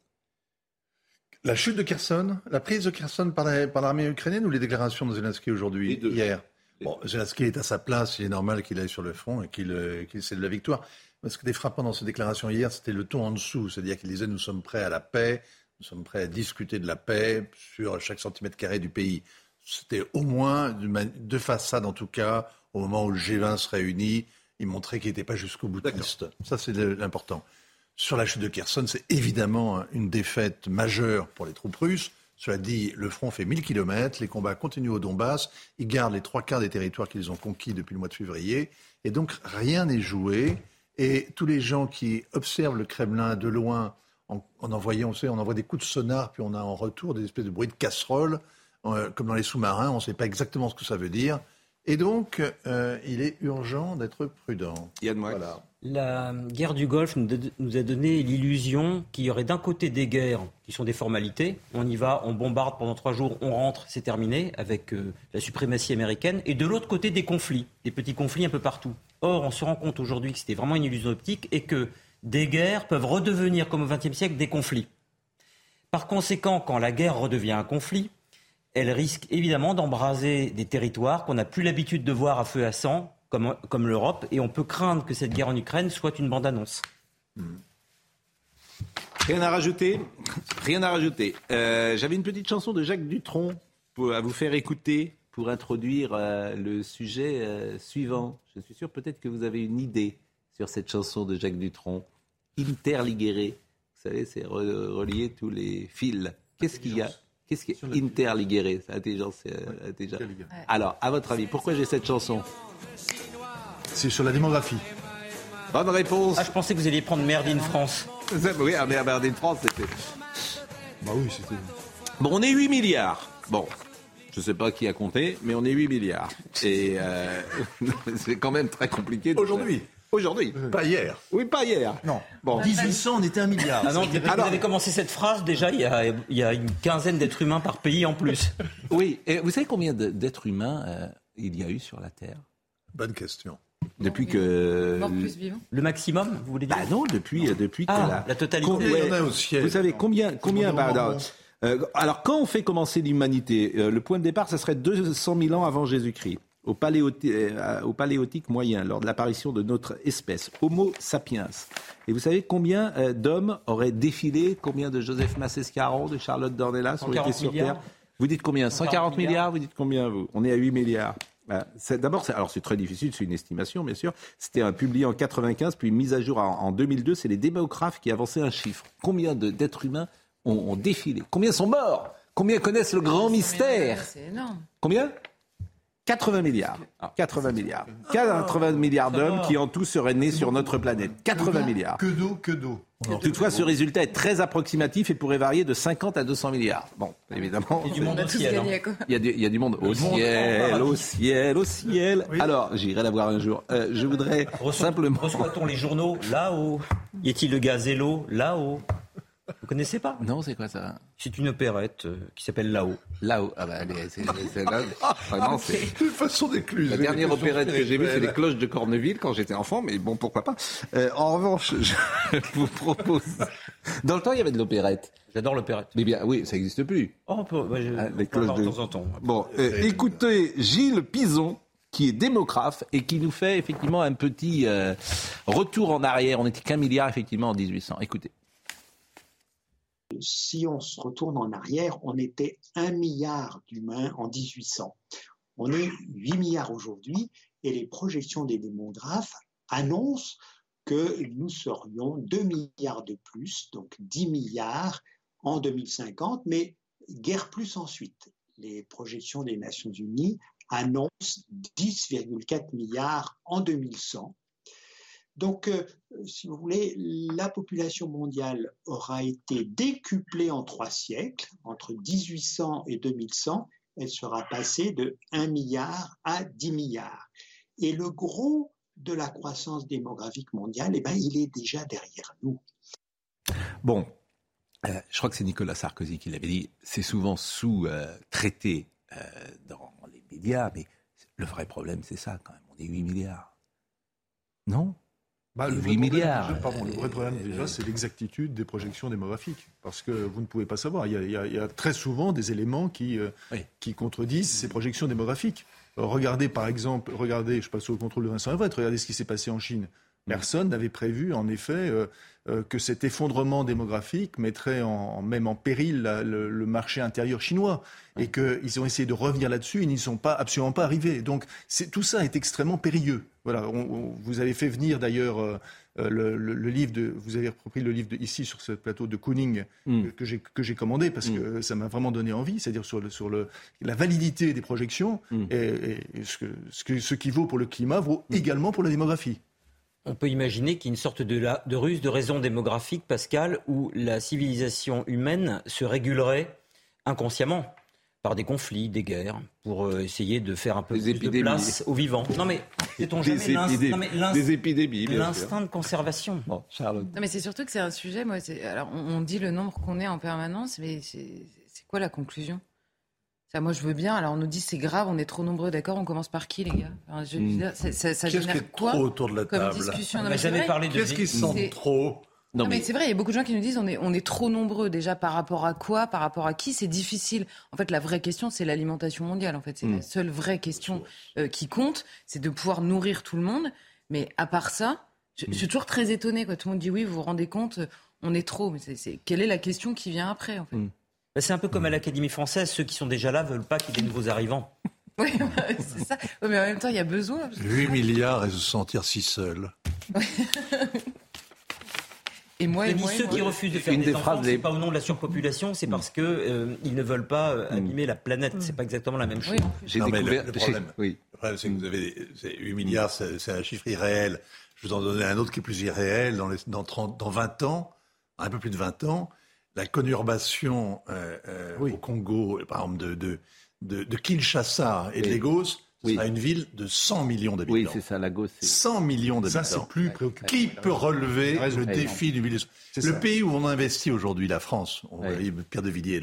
La chute de Kherson, la prise de Kherson par la- par l'armée ukrainienne ou les déclarations de Zelensky aujourd'hui, hier? Bon, Zelensky est à sa place, il est normal qu'il aille sur le front et qu'il euh, qu'il cède la victoire. Ce qui était frappant dans ses déclarations hier, c'était le ton en dessous, c'est-à-dire qu'il disait nous sommes prêts à la paix, nous sommes prêts à discuter de la paix sur chaque centimètre carré du pays. C'était au moins de, façade en tout cas, au moment où le G20 se réunit, il montrait qu'il n'était pas jusqu'au boutiste. Ça c'est l'important. Sur la chute de Kherson, c'est évidemment une défaite majeure pour les troupes russes. Cela dit, le front fait 1000 km, les combats continuent au Donbass, ils gardent les trois quarts des territoires qu'ils ont conquis depuis le mois de février, et donc rien n'est joué. Et tous les gens qui observent le Kremlin de loin, en, en envoyant, on sait, on envoie des coups de sonar, puis on a en retour des espèces de bruits de casseroles, euh, comme dans les sous-marins, on ne sait pas exactement ce que ça veut dire. Et donc, euh, il est urgent d'être prudent. Voilà. La guerre du Golfe nous a- nous a donné l'illusion qu'il y aurait d'un côté des guerres qui sont des formalités, on y va, on bombarde pendant trois jours, on rentre, c'est terminé, avec euh, la suprématie américaine, et de l'autre côté des conflits, des petits conflits un peu partout. Or, on se rend compte aujourd'hui que c'était vraiment une illusion optique et que des guerres peuvent redevenir, comme au XXe siècle, des conflits. Par conséquent, quand la guerre redevient un conflit, elle risque évidemment d'embraser des territoires qu'on n'a plus l'habitude de voir à feu à sang, comme, comme l'Europe, et on peut craindre que cette guerre en Ukraine soit une bande-annonce. Rien à rajouter? Rien à rajouter. Euh, J'avais une petite chanson de Jacques Dutronc pour, à vous faire écouter pour introduire euh, le sujet euh, suivant. Je suis sûr peut-être que vous avez une idée sur cette chanson de Jacques Dutronc. Interliguéré. Vous savez, c'est re- relier tous les fils. Qu'est-ce qu'il y a Qu'est-ce qui est interliguéré C'est intelligence, c'est euh, intelligent. Alors, à votre avis, pourquoi j'ai cette chanson? C'est sur la démographie. Bonne réponse. Ah, je pensais que vous alliez prendre Merde in France. Oui, à Merde in France, c'était. Bah oui, c'était. Bon, on est 8 milliards. Bon. Je ne sais pas qui a compté, mais on est 8 milliards. Et euh, c'est quand même très compliqué. Aujourd'hui. Aujourd'hui. Pas hier. Oui, pas hier. Non. Bon. 1800, on était un milliard. Ah non, depuis que Alors- vous avez commencé cette phrase, déjà, il y a, il y a une quinzaine d'êtres humains par pays en plus. Oui, et vous savez combien d'êtres humains euh, il y a eu sur la Terre? Bonne question. Depuis que. Mort plus vivant. Le maximum, vous voulez dire? Bah non, depuis, euh, depuis que Ah, la, la totalité. Com- Il y en a au ciel. Vous savez combien, combien bah, alors, euh, alors, quand on fait commencer l'humanité, euh, le point de départ, ça serait 200 000 ans avant Jésus-Christ, au, euh, au paléolithique moyen, lors de l'apparition de notre espèce, Homo sapiens. Et vous savez combien euh, d'hommes auraient défilé, combien de Joseph Massescaron, de Charlotte Dornelas ont été 140 sur milliards. Terre Vous dites combien? 140 milliards Vous dites combien vous? On est à 8 milliards. C'est- D'abord, c'est- alors c'est très difficile, c'est une estimation, bien sûr. C'était un publié en 95, puis mise à jour en, en 2002. C'est les démographes qui avançaient un chiffre. Combien de- d'êtres humains ont, ont défilé? Combien sont morts? Combien connaissent le grand mystère? C'est énorme. Combien? 80 milliards. 80 milliards. 80 milliards d'hommes qui en tout seraient nés sur notre planète. 80 milliards. Que d'eau, que d'eau. Toutefois, ce résultat est très approximatif et pourrait varier de 50 à 200 milliards. Bon, évidemment. Et du monde On a au ciel. hein. Il y, a du, il y a du monde au monde ciel, au ciel, au ciel. Alors, j'irai la voir un jour. Euh, je voudrais Reçoit- simplement. Reçoit-on les journaux là-haut? Y a-t-il le gazélo là-haut? Vous connaissez pas? Non, c'est quoi ça? C'est une opérette euh, qui s'appelle Là-haut. Là-haut. Ah bah, allez, c'est là. Vraiment, c'est. De façon d'écluser. La dernière opérette que j'ai vue, c'est les cloches de Corneville quand j'étais enfant, mais bon, pourquoi pas. Euh, en revanche, je vous propose. Dans le temps, il y avait de l'opérette. J'adore l'opérette. Mais bien, oui, ça n'existe plus. Oh, on peut, ouais, je- Ah, les cloches voir de- temps en temps. Bon, euh, écoutez Gilles Pison, qui est démographe et qui nous fait effectivement un petit euh, retour en arrière. On n'était qu'un milliard effectivement en 1800. Écoutez. Si on se retourne en arrière, on était un milliard d'humains en 1800. On est 8 milliards aujourd'hui et les projections des démographes annoncent que nous serions 2 milliards de plus, donc 10 milliards en 2050, mais guère plus ensuite. Les projections des Nations Unies annoncent 10,4 milliards en 2100. Donc, euh, si vous voulez, la population mondiale aura été décuplée en trois siècles, entre 1800 et 2100, elle sera passée de 1 milliard à 10 milliards. Et le gros de la croissance démographique mondiale, eh ben, il est déjà derrière nous. Bon, euh, je crois que c'est Nicolas Sarkozy qui l'avait dit. C'est souvent sous-traité euh, dans les médias, mais le vrai problème, c'est ça quand même. On est 8 milliards. Non? Bah, le 8 vrai problème, milliards. déjà, pardon, le vrai problème, Euh, déjà, c'est l'exactitude des projections démographiques. Parce que vous ne pouvez pas savoir. Il y a, il y a- il y a très souvent des éléments qui, euh, Oui. qui contredisent ces projections démographiques. Euh, Regardez, par exemple, regardez, je passe au contrôle de Vincent Everett, regardez ce qui s'est passé en Chine. Personne n'avait prévu, en effet, euh, euh, que cet effondrement démographique mettrait en, même en péril la- le, le marché intérieur chinois. Et qu'ils ont essayé de revenir là-dessus, ils n'y sont pas, absolument pas arrivés. Donc tout ça est extrêmement périlleux. Voilà, on- on- vous avez fait venir d'ailleurs euh, le, le- le livre de, vous avez repris le livre de, ici sur ce plateau de Kooning Mm. que, que j'ai commandé parce que ça m'a vraiment donné envie, c'est-à-dire sur, le, sur le, la validité des projections Mm. et, et- et ce, que, ce, que- ce qui vaut pour le climat vaut également pour la démographie. On peut imaginer qu'il y a une sorte de, la- de ruse de raison démographique, Pascal, où la civilisation humaine se régulerait inconsciemment par des conflits, des guerres, pour euh, essayer de faire un peu Des plus épidémies. de place aux vivants. Non mais, sait-on jamais l'inst- épidémies- non, mais l'inst- des épidémies, bien sûr. l'instinct de conservation Bon, Charlotte. Non, mais c'est surtout que c'est un sujet. Moi, c'est- alors on, on dit le nombre qu'on est en permanence, mais c'est c'est quoi la conclusion? Ça, moi, je veux bien. Alors, on nous dit c'est grave, on est trop nombreux. D'accord, on commence par qui, les gars? Enfin, je veux Mm. dire, ça, ça- ça Qu'est-ce qui génère est quoi trop autour de la comme table? discussion? On n'a jamais parlé de Qu'est-ce qui vie. sent C'est- trop? Non, Non, mais, mais c'est vrai, il y a beaucoup de gens qui nous disent on est, on est trop nombreux déjà par rapport à quoi, par rapport à qui, c'est difficile. En fait, la vraie question, c'est l'alimentation mondiale. En fait, c'est la seule vraie question euh, qui compte, c'est de pouvoir nourrir tout le monde. Mais à part ça, je, je suis toujours très étonnée quand tout le monde dit oui, vous vous rendez compte, euh, on est trop. Mais c'est, c'est- quelle est la question qui vient après en fait? Bah, C'est un peu comme à l'Académie française, ceux qui sont déjà là veulent pas qu'il y ait des nouveaux arrivants. Oui, c'est ça. Mais en même temps, il y a besoin. 8 milliards et se sentir si seul. Et moi, et moi, et ceux moi. qui refusent de faire Une des des enfants, phrases c'est pas au nom de la surpopulation, c'est parce que euh, ils ne veulent pas euh, abîmer la planète. C'est pas exactement la même chose. Oui, Non, mais le- découvert. le problème. Oui. Le problème, c'est que vous avez c'est 8 milliards, c'est c'est un chiffre irréel. Je vous en donner un autre qui est plus irréel. Dans, les, dans, 30, dans 20 ans, un peu plus de 20 ans, la conurbation euh, euh, Oui. au Congo, par exemple, de, de, de, de Kinshasa et de Lagos sera une ville de 100 millions d'habitants. Oui, c'est ça, Lagos. 100 millions d'habitants. Ça, c'est plus préoccupant. Qui peut relever le défi du milieu C'est Le ça. pays où on investit aujourd'hui, la France, on va dire Pierre de Villiers,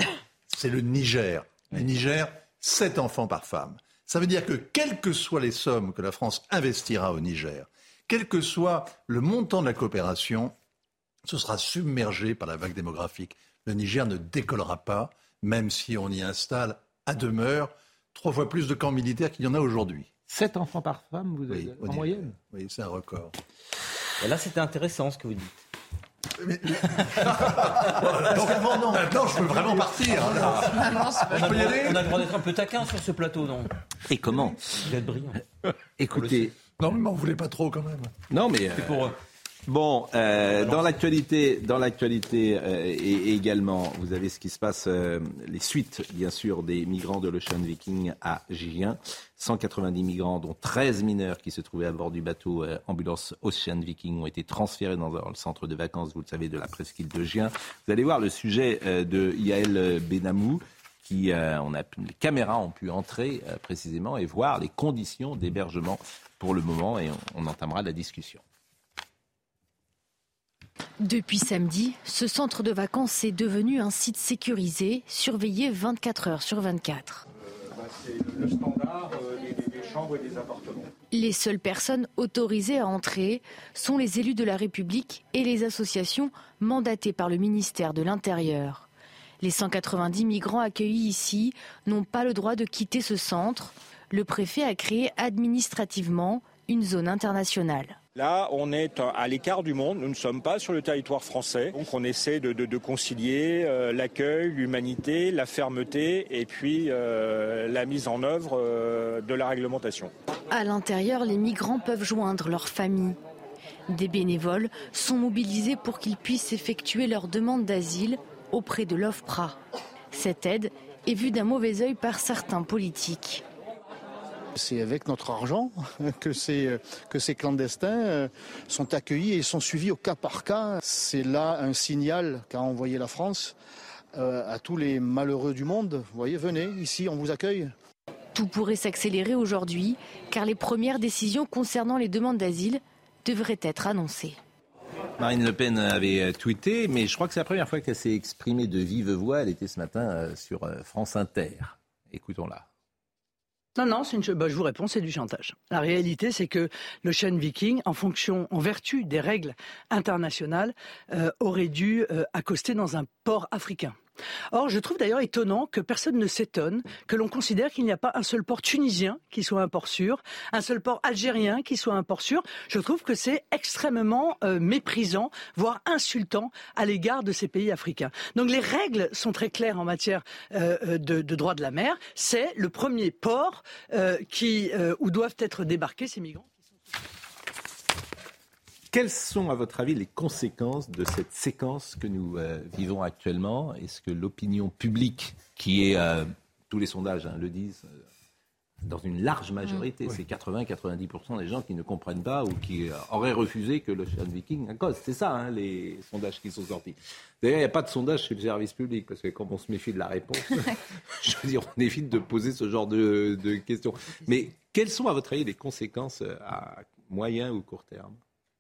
c'est le Niger. Le Niger, 7 enfants par femme. Ça veut dire que quelles que soient les sommes que la France investira au Niger, quel que soit le montant de la coopération, ce sera submergé par la vague démographique. Le Niger ne décollera pas, même si on y installe à demeure trois fois plus de camps militaires qu'il y en a aujourd'hui. 7 enfants par femme, vous avez Oui, en moyenne? Oui, c'est un record. Et là, c'était intéressant ce que vous dites. Donc avant, non, maintenant, je peux vraiment partir. On a, on a le droit d'être un peu taquin sur ce plateau, non? Et comment? Vous êtes brillant. Écoutez, Non, mais on voulait pas trop quand même. non mais... euh, C'est pour eux. Bon, euh, dans l'actualité, dans l'actualité euh, et, également, vous avez ce qui se passe, euh, les suites, bien sûr, des migrants de l'Ocean Viking à Gien. 190 migrants, dont 13 mineurs qui se trouvaient à bord du bateau ambulance Ocean Viking, ont été transférés dans le centre de vacances, vous le savez, de la presqu'île de Gien. Vous allez voir le sujet de Yael Benamou. Qui, on a, les caméras ont pu entrer précisément et voir les conditions d'hébergement pour le moment et on entamera la discussion. Depuis samedi, ce centre de vacances est devenu un site sécurisé, surveillé 24 heures sur 24. C'est le standard euh, des, des- des chambres et des appartements. Les seules personnes autorisées à entrer sont les élus de la République et les associations mandatées par le ministère de l'Intérieur. Les 190 migrants accueillis ici n'ont pas le droit de quitter ce centre. Le préfet a créé administrativement une zone internationale. Là, on est à l'écart du monde. Nous ne sommes pas sur le territoire français. Donc, on essaie de, concilier euh, l'accueil, l'humanité, la fermeté et puis euh, la mise en œuvre euh, de la réglementation. À l'intérieur, les migrants peuvent joindre leur famille. Des bénévoles sont mobilisés pour qu'ils puissent effectuer leur demande d'asile auprès de l'OFPRA. Cette aide est vue d'un mauvais œil par certains politiques. C'est avec notre argent que ces, que ces clandestins euh, sont accueillis et sont suivis au cas par cas. C'est là un signal qu'a envoyé la France euh, à tous les malheureux du monde. Vous voyez, venez, ici, on vous accueille. Tout pourrait s'accélérer aujourd'hui car les premières décisions concernant les demandes d'asile devraient être annoncées. Marine Le Pen avait euh, tweeté, mais je crois que c'est la première fois qu'elle s'est exprimée de vive voix. Elle était ce matin euh, sur euh, France Inter. Écoutons-la. Non, non, c'est une... bah, je vous réponds, c'est du chantage. La réalité, c'est que l'Ocean Viking, en fonction, en vertu des règles internationales, euh, aurait dû euh, accoster dans un port africain. Or, je trouve d'ailleurs étonnant que personne ne s'étonne que l'on considère qu'il n'y a pas un seul port tunisien qui soit un port sûr, un seul port algérien qui soit un port sûr. Je trouve que c'est extrêmement euh, méprisant, voire insultant à l'égard de ces pays africains. Donc les règles sont très claires en matière euh, euh, de, droit de la mer. C'est le premier port où doivent être débarqués ces migrants. Quelles sont, à votre avis, les conséquences de cette séquence que nous euh, vivons actuellement? Est-ce que l'opinion publique, qui est, euh, tous les sondages hein, le disent, euh, dans une large majorité, Mmh. c'est 80-90% des gens qui ne comprennent pas ou qui auraient refusé que l'Ocean Viking accoste. C'est ça, hein, les sondages qui sont sortis. D'ailleurs, il n'y a pas de sondage chez le service public, parce que comme on se méfie de la réponse, je veux dire, on évite de poser ce genre de, de questions. Mais quelles sont, à votre avis, les conséquences à moyen ou court terme?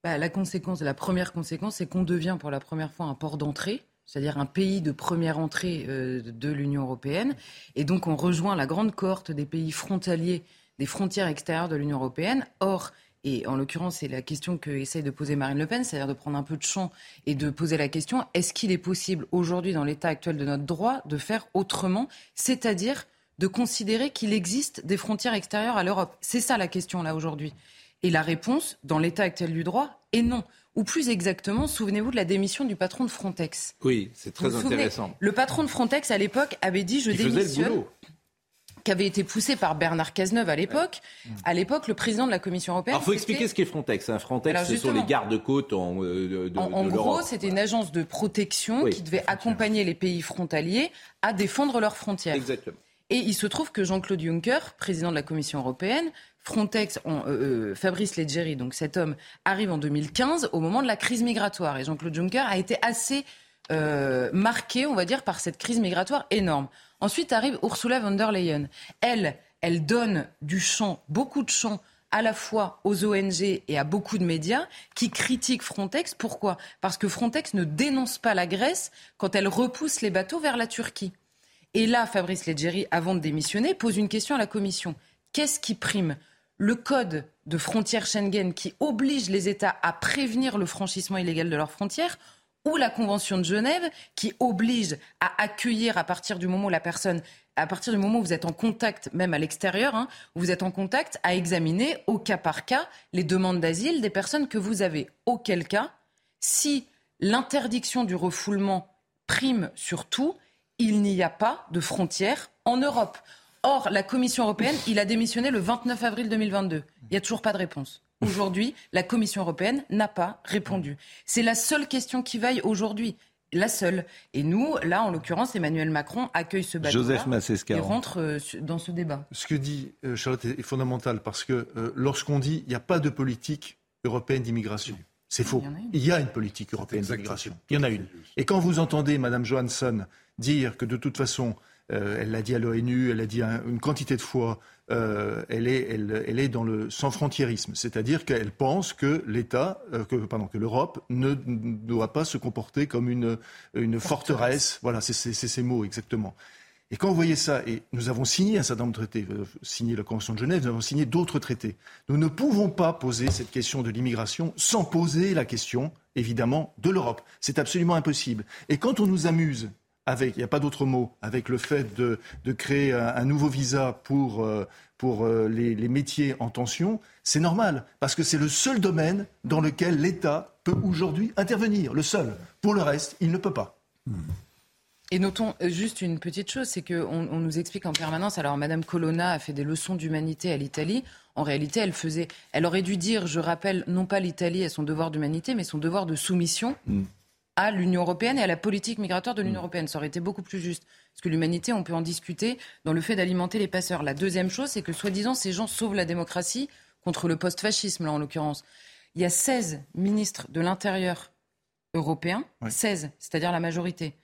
Bah, la conséquence, la première conséquence, c'est qu'on devient pour la première fois un port d'entrée, c'est-à-dire un pays de première entrée euh, de l'Union européenne. Et donc, on rejoint la grande cohorte des pays frontaliers des frontières extérieures de l'Union européenne. Or, et en l'occurrence, c'est la question que essaye de poser Marine Le Pen, c'est-à-dire de prendre un peu de champ et de poser la question est-ce qu'il est possible aujourd'hui, dans l'état actuel de notre droit, de faire autrement, c'est-à-dire de considérer qu'il existe des frontières extérieures à l'Europe? C'est ça la question là aujourd'hui. Et la réponse, dans l'état actuel du droit, est non. Ou plus exactement, souvenez-vous de la démission du patron de Frontex. Oui, c'est très Vous vous souvenez intéressant. Le patron de Frontex, à l'époque, avait dit je démissionne. Qui avait été poussé par Bernard Cazeneuve à l'époque. À l'époque, le président de la Commission européenne. Alors, il faut expliquer ce qu'est Frontex. hein. Frontex, Alors, ce sont les gardes-côtes en, euh, de, En, de gros, c'était une agence de protection Oui, qui devait accompagner les pays frontaliers à défendre leurs frontières. Exactement. Et il se trouve que Jean-Claude Juncker, président de la Commission européenne, Frontex, euh, euh, Fabrice Leggeri, donc cet homme, arrive en 2015 au moment de la crise migratoire. Et Jean-Claude Juncker a été assez euh, marquée, on va dire, par cette crise migratoire énorme. Ensuite arrive Ursula von der Leyen. Elle, elle donne du champ, beaucoup de champ à la fois aux ONG et à beaucoup de médias qui critiquent Frontex. Pourquoi? Parce que Frontex ne dénonce pas la Grèce quand elle repousse les bateaux vers la Turquie. Et là, Fabrice Leggeri, avant de démissionner, pose une question à la Commission. Qu'est-ce qui prime Le code de frontières Schengen qui oblige les États à prévenir le franchissement illégal de leurs frontières ou la Convention de Genève qui oblige à accueillir à partir du moment où la personne, à partir du moment où vous êtes en contact, même à l'extérieur, hein, vous êtes en contact, à examiner au cas par cas les demandes d'asile des personnes que vous avez. Auquel cas, si l'interdiction du refoulement prime sur tout, il n'y a pas de frontières en Europe. Or, la Commission européenne, il a démissionné le 29 avril 2022. Il n'y a toujours pas de réponse. Aujourd'hui, la Commission européenne n'a pas répondu. C'est la seule question qui vaille aujourd'hui. La seule. Et nous, là, en l'occurrence, Emmanuel Macron accueille ce bateau Joseph et rentre euh, dans ce débat. Ce que dit euh, Charlotte est fondamental parce que euh, lorsqu'on dit il n'y a pas de politique européenne d'immigration, c'est faux. Il y a une politique européenne d'immigration. Il y en a une. Et quand vous entendez Mme Johansson dire que de toute façon, elle l'a dit à l'ONU, elle l'a dit une quantité de fois, euh, elle, est, elle, elle, est dans le sans frontiérisme, c'est-à-dire qu'elle pense que l'État, euh, que, pardon, que l'Europe ne, doit pas se comporter comme une, une forteresse. Voilà, c'est ces mots exactement. Et quand vous voyez ça, et nous avons signé un certain nombre de traités, euh, signé la Convention de Genève, nous avons signé d'autres traités. Nous ne pouvons pas poser cette question de l'immigration sans poser la question, évidemment, de l'Europe. C'est absolument impossible. Et quand on nous amuse avec, il n'y a pas d'autre mot, avec le fait de, créer un, nouveau visa pour, euh, pour euh, les, métiers en tension, c'est normal, parce que c'est le seul domaine dans lequel l'État peut aujourd'hui intervenir, le seul. Pour le reste, il ne peut pas. Et notons juste une petite chose, c'est qu'on on nous explique en permanence. Alors, Madame Colonna a fait des leçons d'humanité à l'Italie. En réalité, elle faisait, elle aurait dû dire, je rappelle, non pas l'Italie à son devoir d'humanité, mais son devoir de soumission. Mm à l'Union européenne et à la politique migratoire de l'Union européenne. Ça aurait été beaucoup plus juste. Parce que l'humanité, on peut en discuter dans le fait d'alimenter les passeurs. La deuxième chose, c'est que soi-disant, ces gens sauvent la démocratie contre le post-fascisme, là, en l'occurrence. Il y a 16 ministres de l'Intérieur européens, 16, c'est-à-dire la majorité,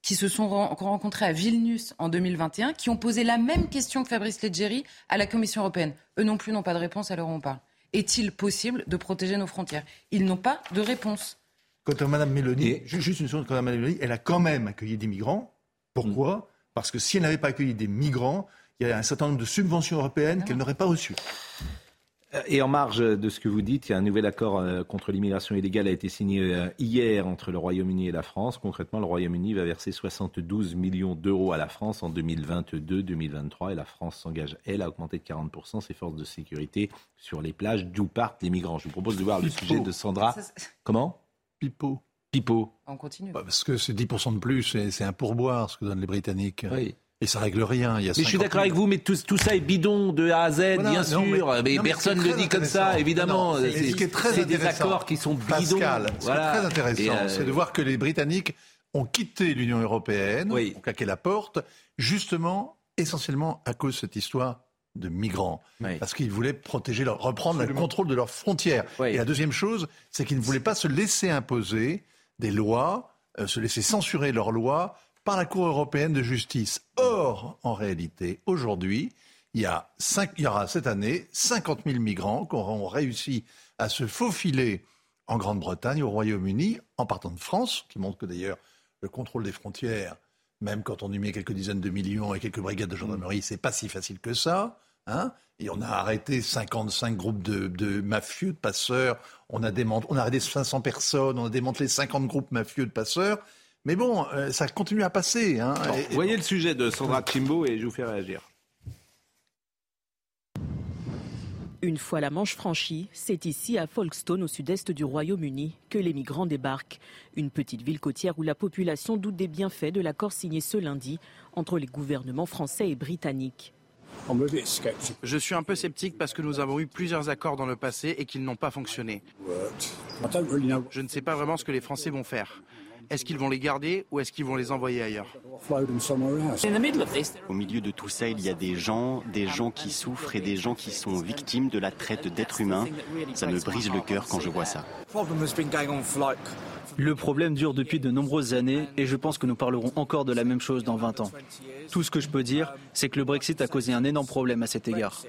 qui se sont rencontrés à Vilnius en 2021, qui ont posé la même question que Fabrice Leggeri à la Commission européenne. Eux non plus n'ont pas de réponse à l'heure où on parle. Est-il possible de protéger nos frontières? Ils n'ont pas de réponse. Quant à Mme Mélanie, juste une seconde, quant à Mme Mélanie, elle a quand même accueilli des migrants. Pourquoi? Parce que si elle n'avait pas accueilli des migrants, il y a un certain nombre de subventions européennes qu'elle n'aurait pas reçues. Euh, et en marge de ce que vous dites, il y a un nouvel accord euh, contre l'immigration illégale a été signé euh, hier entre le Royaume-Uni et la France. Concrètement, le Royaume-Uni va verser 72 millions d'euros à la France en 2022-2023 et la France s'engage, elle, à augmenter de 40% ses forces de sécurité sur les plages d'où partent les migrants. Je vous propose de voir le sujet de Sandra. Comment? Pipo. Pipo. On continue. Bah, parce que c'est 10% de plus, c'est un pourboire ce que donnent les Britanniques. Oui. Et ça règle rien. mais je suis d'accord avec vous, mais tout, tout, ça est bidon de A à Z, bien sûr. Mais, personne ne le dit comme ça, évidemment. C'est des accords qui sont bidons. Pascal, ce qui est très intéressant, euh, c'est de voir que les Britanniques ont quitté l'Union européenne, ont claqué la porte, justement, essentiellement à cause de cette histoire de migrants, parce qu'ils voulaient protéger, leur, reprendre le contrôle de leurs frontières. Et la deuxième chose, c'est qu'ils ne voulaient pas se laisser imposer des lois, euh, se laisser censurer leurs lois par la Cour européenne de justice. Or, en réalité, aujourd'hui, il y, a il y aura cette année 50 000 migrants qui auront réussi à se faufiler en Grande-Bretagne, au Royaume-Uni, en partant de France, qui montre que d'ailleurs le contrôle des frontières, même quand on y met quelques dizaines de millions et quelques brigades de gendarmerie, c'est pas si facile que ça. Hein et on a arrêté 55 groupes de, mafieux, de passeurs. On a, on a arrêté 500 personnes. On a démantelé 50 groupes mafieux de passeurs. Mais bon, euh, ça continue à passer. Hein. voyez le sujet de Sandra Chimbo et je vous fais réagir. Une fois la Manche franchie, c'est ici à Folkestone, au sud-est du Royaume-Uni, que les migrants débarquent. Une petite ville côtière où la population doute des bienfaits de l'accord signé ce lundi entre les gouvernements français et britanniques. Je suis un peu sceptique parce que nous avons eu plusieurs accords dans le passé et qu'ils n'ont pas fonctionné. Je ne sais pas vraiment ce que les Français vont faire. Est-ce qu'ils vont les garder ou est-ce qu'ils vont les envoyer ailleurs Au milieu de tout ça, il y a des gens, des gens qui souffrent et des gens qui sont victimes de la traite d'êtres humains. Ça me brise le cœur quand je vois ça. Le problème dure depuis de nombreuses années et je pense que nous parlerons encore de la même chose dans 20 ans. Tout ce que je peux dire, c'est que le Brexit a causé un énorme problème à cet égard.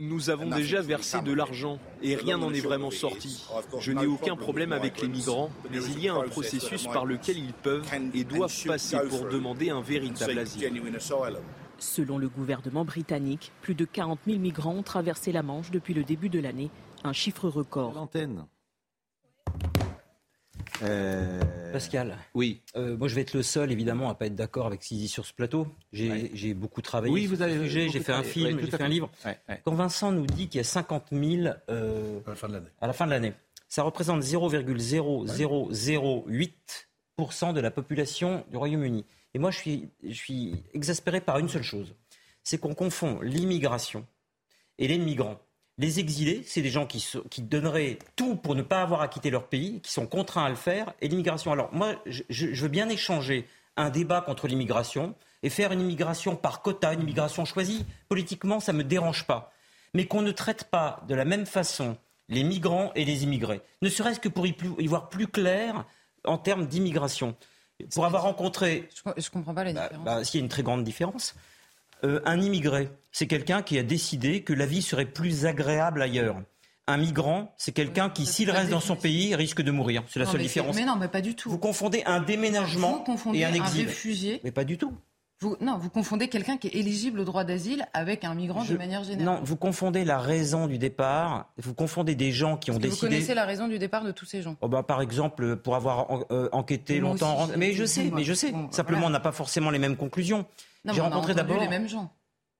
Nous avons déjà versé de l'argent et rien n'en est vraiment sorti. Je n'ai aucun problème avec les migrants, mais il y a un processus par lequel ils peuvent et doivent passer pour demander un véritable asile. Selon le gouvernement britannique, plus de 40 000 migrants ont traversé la Manche depuis le début de l'année, un chiffre record. L'antenne. Pascal. Oui. Euh, moi, je vais être le seul, évidemment, à pas être d'accord avec ce qu'il dit sur ce plateau. J'ai beaucoup travaillé. Oui, sur vous avez sujet, J'ai fait un film, j'ai fait un livre. Ouais, ouais. Quand Vincent nous dit qu'il y a 50 000 euh, À la fin de l'année. à la fin de l'année, ça représente 0,0008% de la population du Royaume-Uni. Et moi, je suis, je suis exaspéré par une seule chose. C'est qu'on confond l'immigration et les migrants. Les exilés, c'est des gens qui, se- qui donneraient tout pour ne pas avoir à quitter leur pays, qui sont contraints à le faire, et l'immigration. Alors moi, je, veux bien échanger un débat contre l'immigration et faire une immigration par quota, une immigration choisie. Politiquement, ça ne me dérange pas. Mais qu'on ne traite pas de la même façon les migrants et les immigrés. Ne serait-ce que pour y, plus- y voir plus clair en termes d'immigration. Pour avoir rencontré Je, je comprends pas la différence. bah, s'il y a une très grande différence. Euh, un immigré, c'est quelqu'un qui a décidé que la vie serait plus agréable ailleurs. Un migrant, c'est quelqu'un qui, s'il reste dans son pays, risque de mourir. C'est la Non, seule mais différence. Mais non, mais pas du tout. Vous confondez un déménagement confondez et un un exil. réfugié. Mais pas du tout. Vous, non, vous confondez quelqu'un qui est éligible au droit d'asile avec un migrant Je- de manière générale. Non, vous confondez la raison du départ. Vous confondez des gens qui ont que décidé. Vous connaissez la raison du départ de tous ces gens Oh bah, par exemple, pour avoir en- euh, enquêté Moi longtemps. aussi, j'ai mais je sais, mais je sais. Bon, bah, Simplement, voilà. on n'a pas forcément les mêmes conclusions. J'ai mais rencontré d'abord. les mêmes gens.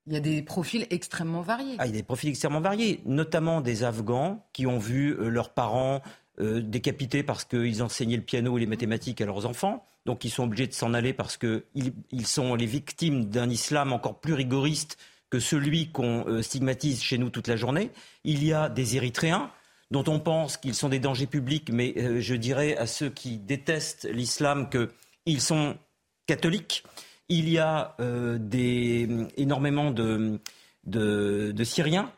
Il y a des profils extrêmement variés. Ah, il y a des profils extrêmement variés, notamment des Afghans qui ont vu euh, leurs parents euh, décapités parce qu'ils enseignaient le piano et les mathématiques à leurs enfants. Donc ils sont obligés de s'en aller parce qu'ils ils sont les victimes d'un islam encore plus rigoriste que celui qu'on euh, stigmatise chez nous toute la journée. Il y a des Érythréens dont on pense qu'ils sont des dangers publics, mais je dirais à ceux qui détestent l'islam qu'ils sont catholiques. Il y a euh, des, énormément de, de, de Syriens.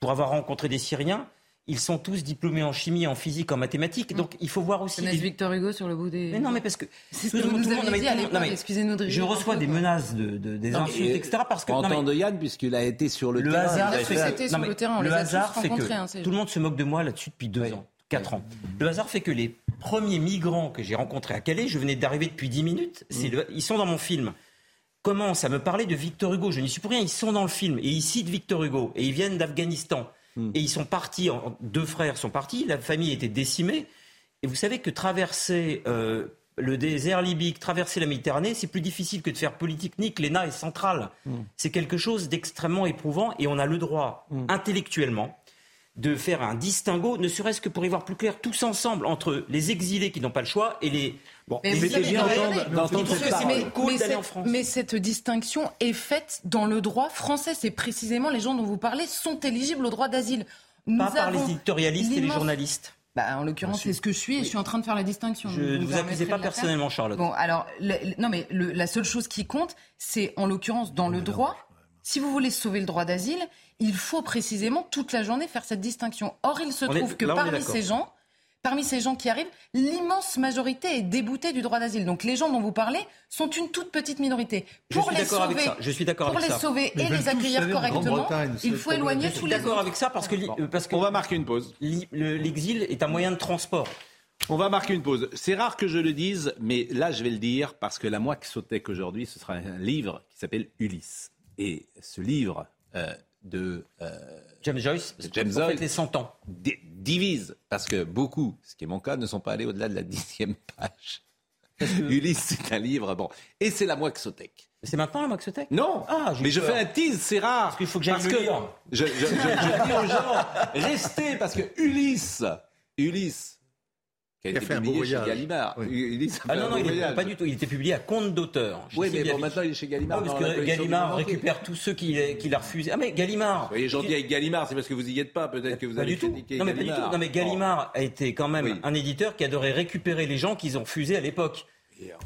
Pour avoir rencontré des Syriens, ils sont tous diplômés en chimie, en physique, en mathématiques. Donc il faut voir aussi. Connaissent les- Victor Hugo sur le bout des. Mais non, mais parce que. C'est ce tout que le vous nous non, dit à non, l'époque. Excusez-nous de Je reçois peu, des quoi. menaces, de, de- des Non, insultes, et- etc. Parce que. En non, mais- temps de Yann, puisqu'il a été sur le, le terrain. hasard, avez fait C'était sur non, le mais terrain, le hasard fait que hein, tout le monde se moque de moi là-dessus depuis deux ans, quatre ans. Le hasard fait que les premiers migrants que j'ai rencontrés à Calais, je venais d'arriver depuis dix minutes, c'est le- ils sont dans mon film. Commencent à me parler de Victor Hugo. Je n'y suis pour rien. Ils sont dans le film et ils citent Victor Hugo et ils viennent d'Afghanistan et ils sont partis. Deux frères sont partis. La famille était décimée. Et vous savez que traverser euh, le désert libique, traverser la Méditerranée, c'est plus difficile que de faire Polytechnique, l'ENA est centrale. C'est quelque chose d'extrêmement éprouvant et on a le droit, intellectuellement, de faire un distinguo, ne serait-ce que pour y voir plus clair tous ensemble entre les exilés qui n'ont pas le choix et les. Bon, Mais bien d'entendre- cette parole. mais- Cool mais d'aller cette-. Mais cette distinction est faite dans le droit français. C'est précisément les gens dont vous parlez sont éligibles au droit d'asile. Pas par les éditorialistes et les journalistes. Bah, en l'occurrence, c'est ce que je suis et je suis en train de faire la distinction. Je Vous ne vous accusez pas personnellement, Charlotte. Bon, alors, le- le- non, mais le- la seule chose qui compte, c'est en l'occurrence dans le droit. Si vous voulez sauver le droit d'asile, il faut précisément toute la journée faire cette distinction. Or, il se On est- trouve que là, parmi d'accord. ces gens, parmi ces gens qui arrivent, l'immense majorité est déboutée du droit d'asile. Donc, les gens dont vous parlez sont une toute petite minorité. Je Pour suis les d'accord avec sauver, ça. Je suis d'accord pour avec les ça. sauver Mais et les accueillir correctement, il faut éloigner Je suis tous les d'accord autres. avec ça parce que, li- euh, parce que On va marquer une pause. l'exil est un moyen de transport. On va marquer une pause. C'est rare que je le dise, mais là, je vais le dire parce que la moi qui sautait aujourd'hui, ce sera un livre qui s'appelle Ulysse. Et ce livre euh, de euh, James Joyce, de James Joyce les 100 ans. di- divise parce que beaucoup, ce qui est mon cas, ne sont pas allés au-delà de la dixième page. Ulysse, c'est un livre, bon. Et c'est la moi qui sautait. C'est maintenant la Maxotech Non, Ah, mais je fais un tease, c'est rare. Parce qu'il faut que j'aille Parce le que lire. Je, je- je- je dis aux gens, restez, parce que Ulysse, Ulysse, qui a a fait un beau publié chez. Gallimard. Oui. Ulysse a Ah non, non, il est, voyage. pas du tout. Il était publié à compte d'auteur. Oui, mais bon, maintenant il est chez Gallimard. Ah, parce que Gallimard récupère tous ceux qu'il qu'il a refusés. Ah mais Gallimard Soyez gentil avec Gallimard, c'est parce que vous y êtes pas, peut-être que vous Pas allez du tout. Non mais pas du Gallimard. tout. Non mais Gallimard a été quand même Oui. un éditeur qui adorait récupérer les gens qu'ils ont refusés à l'époque.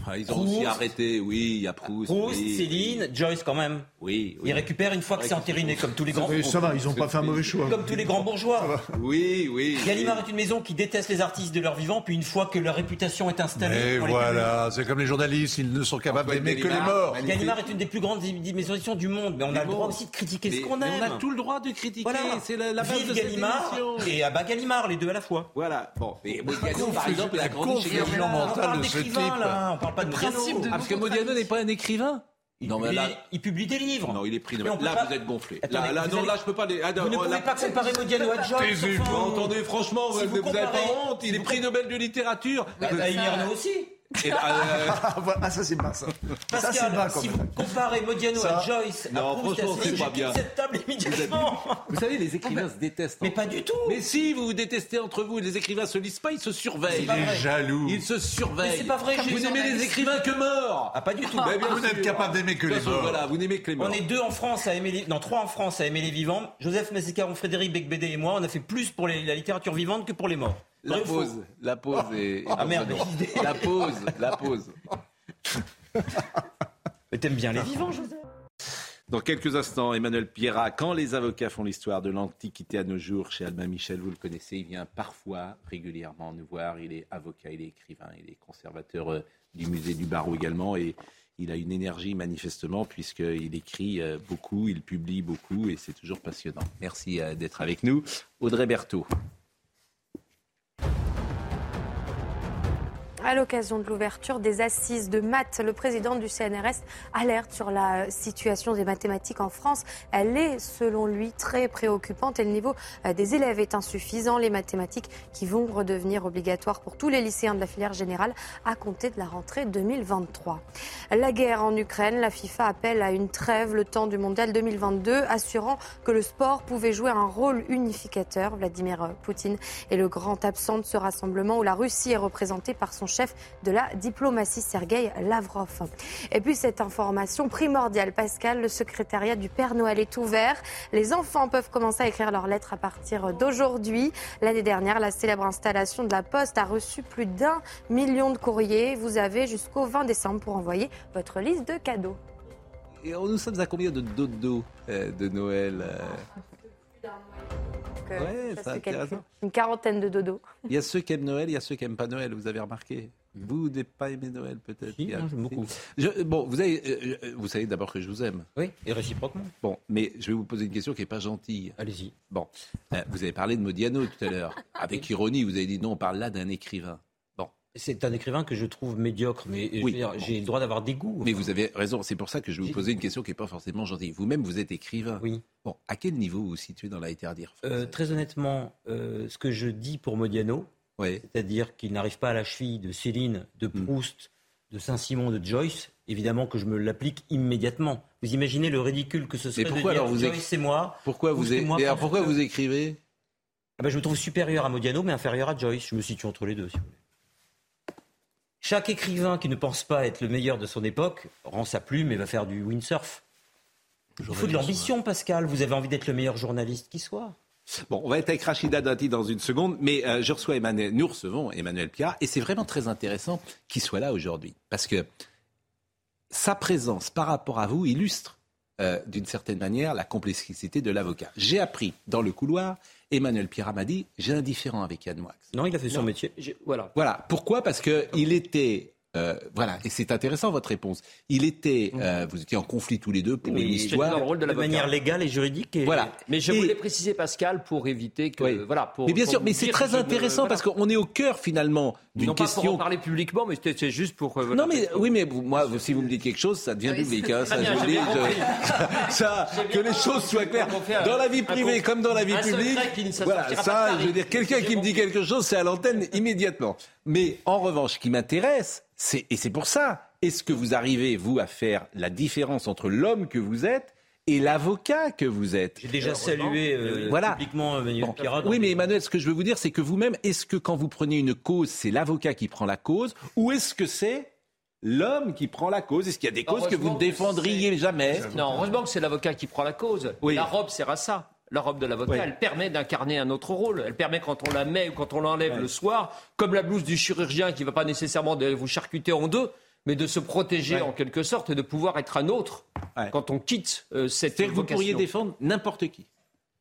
Enfin, ils ont aussi Proust. arrêté, oui, il y a Proust. Proust, oui, Céline, Joyce quand même. Oui, oui. Ils récupèrent une fois que c'est entériné, comme tous les grands. Mais ça va, ils n'ont pas fait un mauvais choix. Comme tous les grands bourgeois. Oui, oui. Gallimard est une maison qui déteste les artistes de leur vivant, puis une fois que leur réputation est installée. Et voilà, c'est comme les journalistes, ils ne sont capables d'aimer que les Gallimard, morts. Gallimard est une des plus grandes maisons d'édition du monde, mais on a le droit aussi de critiquer ce Mais- qu'on mais aime. on a tout le droit de critiquer, Voilà. c'est la, la base Vive de Gallimard et Abba Gallimard, les deux à la fois. Voilà, bon. Et Modiano, par exemple, il a grandi chez Gallimard. On mentale parle de ce d'écrivain, type. Là, on parle pas de Modiano. Ah, parce que Modiano n'est pas un écrivain Il, Non, mais publie, là- il publie des livres. Non, il est pris de Là, pas- vous êtes gonflé. Là, là, vous non, allez- là, je peux pas les. Ah, non, Vous ne là- pouvez pas comparer Modiano à Joyce. Enfin. Bon, attendez, franchement, Si vous vous n'avez pas honte. Il est prix Nobel de littérature. Bah, bah, il y en a aussi. Et, euh, Ah, ça c'est bas ça. ça c'est Pascal, bas quand si vous comparez Modiano Ça- à Joyce, Non, franchement, c'est pas bien. cette table immédiatement. Vous savez, les écrivains se détestent. Mais pas du tout. Mais si, vous vous détestez entre vous. Les écrivains se lisent pas, ils se surveillent. Pas vrai. Jaloux. Ils se surveillent. Mais c'est pas vrai, Vous n'aimez les écrivains que morts. Ah, pas du tout. Mais bien Vous n'êtes capable d'aimer que les morts. Voilà, vous n'aimez que les morts. On est deux en France à aimer les... Non, trois en France à aimer les vivants. Joseph Massicaron, Frédéric Becbédé et moi, on a fait plus pour les- la littérature vivante que pour les morts. La Vrai ou faux pause, la pause est. Ah merde. La pause, la pause. Mais t'aimes bien les vivants, Joseph Dans quelques instants, Emmanuel Pierrat, quand les avocats font l'histoire de l'Antiquité à nos jours, chez Albin Michel, vous le connaissez, il vient parfois, régulièrement nous voir. Il est avocat, il est écrivain, il est conservateur euh, du musée du barreau également. Et il a une énergie manifestement, puisqu'il écrit euh, beaucoup, il publie beaucoup, et c'est toujours passionnant. Merci euh, d'être avec nous. Audrey Berthaud. À l'occasion de l'ouverture des assises de maths, le président du CNRS alerte sur la situation des mathématiques en France. Elle est, selon lui, très préoccupante et le niveau euh, des élèves est insuffisant. Les mathématiques qui vont redevenir obligatoires pour tous les lycéens de la filière générale à compter de la rentrée 2023. La guerre en Ukraine, la FIFA appelle à une trêve le temps du mondial 2022, assurant que le sport pouvait jouer un rôle unificateur. Vladimir Poutine est le grand absent de ce rassemblement où la Russie est représentée par son chef de la diplomatie, Sergei Lavrov. Et puis cette information primordiale, Pascal, le secrétariat du Père Noël est ouvert. Les enfants peuvent commencer à écrire leurs lettres à partir d'aujourd'hui. L'année dernière, la célèbre installation de la Poste a reçu plus d'un million de courriers. Vous avez jusqu'au 20 décembre pour envoyer votre liste de cadeaux. Et nous sommes à combien de dodo euh, de Noël euh Ouais, ça intéressant. Une quarantaine de dodos. Il y a ceux qui aiment Noël, il y a ceux qui n'aiment pas Noël, vous avez remarqué Vous n'avez pas aimé Noël peut-être j'aime beaucoup. Je- bon, vous, avez, euh, euh, vous savez d'abord que je vous aime. Oui, et réciproquement. Bon, mais je vais vous poser une question qui n'est pas gentille. Allez-y. Bon, euh, vous avez parlé de Modiano tout à l'heure. Avec ironie, vous avez dit non, on parle là d'un écrivain. C'est un écrivain que je trouve médiocre, mais Oui. j'ai le droit d'avoir des goûts. mais vous avez raison, c'est pour ça que je vais vous poser une question qui n'est pas forcément gentille. Vous-même, vous êtes écrivain. Oui. Bon, à quel niveau vous vous situez dans la littérature Euh, très honnêtement, euh, ce que je dis pour Modiano, Oui. c'est-à-dire qu'il n'arrive pas à la cheville de Céline, de Proust, de Saint-Simon, de Joyce, évidemment que je me l'applique immédiatement. Vous imaginez le ridicule que ce serait Mais pourquoi de dire alors vous Joyce, c'est moi Pourquoi vous, é- moi, mais alors parce pourquoi vous écrivez? Ah ben, Je me trouve supérieur à Modiano, mais inférieur à Joyce. Je me situe entre les deux, si vous voulez. Chaque écrivain qui ne pense pas être le meilleur de son époque rend sa plume et va faire du windsurf. Il faut de l'ambition, Pascal. Vous avez envie d'être le meilleur journaliste qui soit? Bon, on va être avec Rachida Dati dans une seconde, mais euh, je reçois Emmanuel, nous recevons Emmanuel Pierre, et c'est vraiment très intéressant qu'il soit là aujourd'hui, parce que sa présence par rapport à vous illustre euh, d'une certaine manière la complexité de l'avocat. J'ai appris dans le couloir, Emmanuel Pierre m'a dit, j'ai un différent avec Yann Moix. Non, il a fait son Non. métier. Voilà. Voilà. Pourquoi? Parce que il était. Euh, voilà, et c'est intéressant votre réponse. Il était, euh, vous étiez en conflit tous les deux pour Mais une histoire. dans le rôle de De l'avocat. manière légale et juridique. Et... Voilà. Mais je Et- voulais préciser Pascal pour éviter que Oui. voilà. Pour, mais bien pour sûr, mais c'est très intéressant voilà. parce qu'on est au cœur finalement d'une non pas pour question. en parler publiquement, mais c'était c'est juste pour. euh, voilà. Non mais oui mais vous- moi si vous me dites quelque chose ça devient Oui, public hein, ça je bien, vous dis je- ça que les choses soient claires dans la vie privée comme dans la vie publique voilà ça je veux dire quelqu'un qui me dit quelque chose c'est à l'antenne immédiatement mais en revanche ce qui m'intéresse c'est et c'est pour ça est-ce que vous arrivez vous à faire la différence entre l'homme que vous êtes et l'avocat que vous êtes? J'ai déjà salué euh, Voilà. publiquement Emmanuel Bon. Oui, mais Emmanuel, ce que je veux vous dire, c'est que vous-même, est-ce que quand vous prenez une cause, c'est l'avocat qui prend la cause, ou est-ce que c'est l'homme qui prend la cause? Est-ce qu'il y a des causes que vous Heureusement ne défendriez jamais? Non, heureusement que c'est l'avocat qui prend la cause. Oui. La robe sert à ça. La robe de l'avocat, elle permet d'incarner un autre rôle. Elle permet quand on la met ou quand on l'enlève le soir, comme la blouse du chirurgien qui ne va pas nécessairement vous charcuter en deux, mais de se protéger en quelque sorte et de pouvoir être un autre quand on quitte euh, cette que vous vocation. pourriez défendre n'importe qui.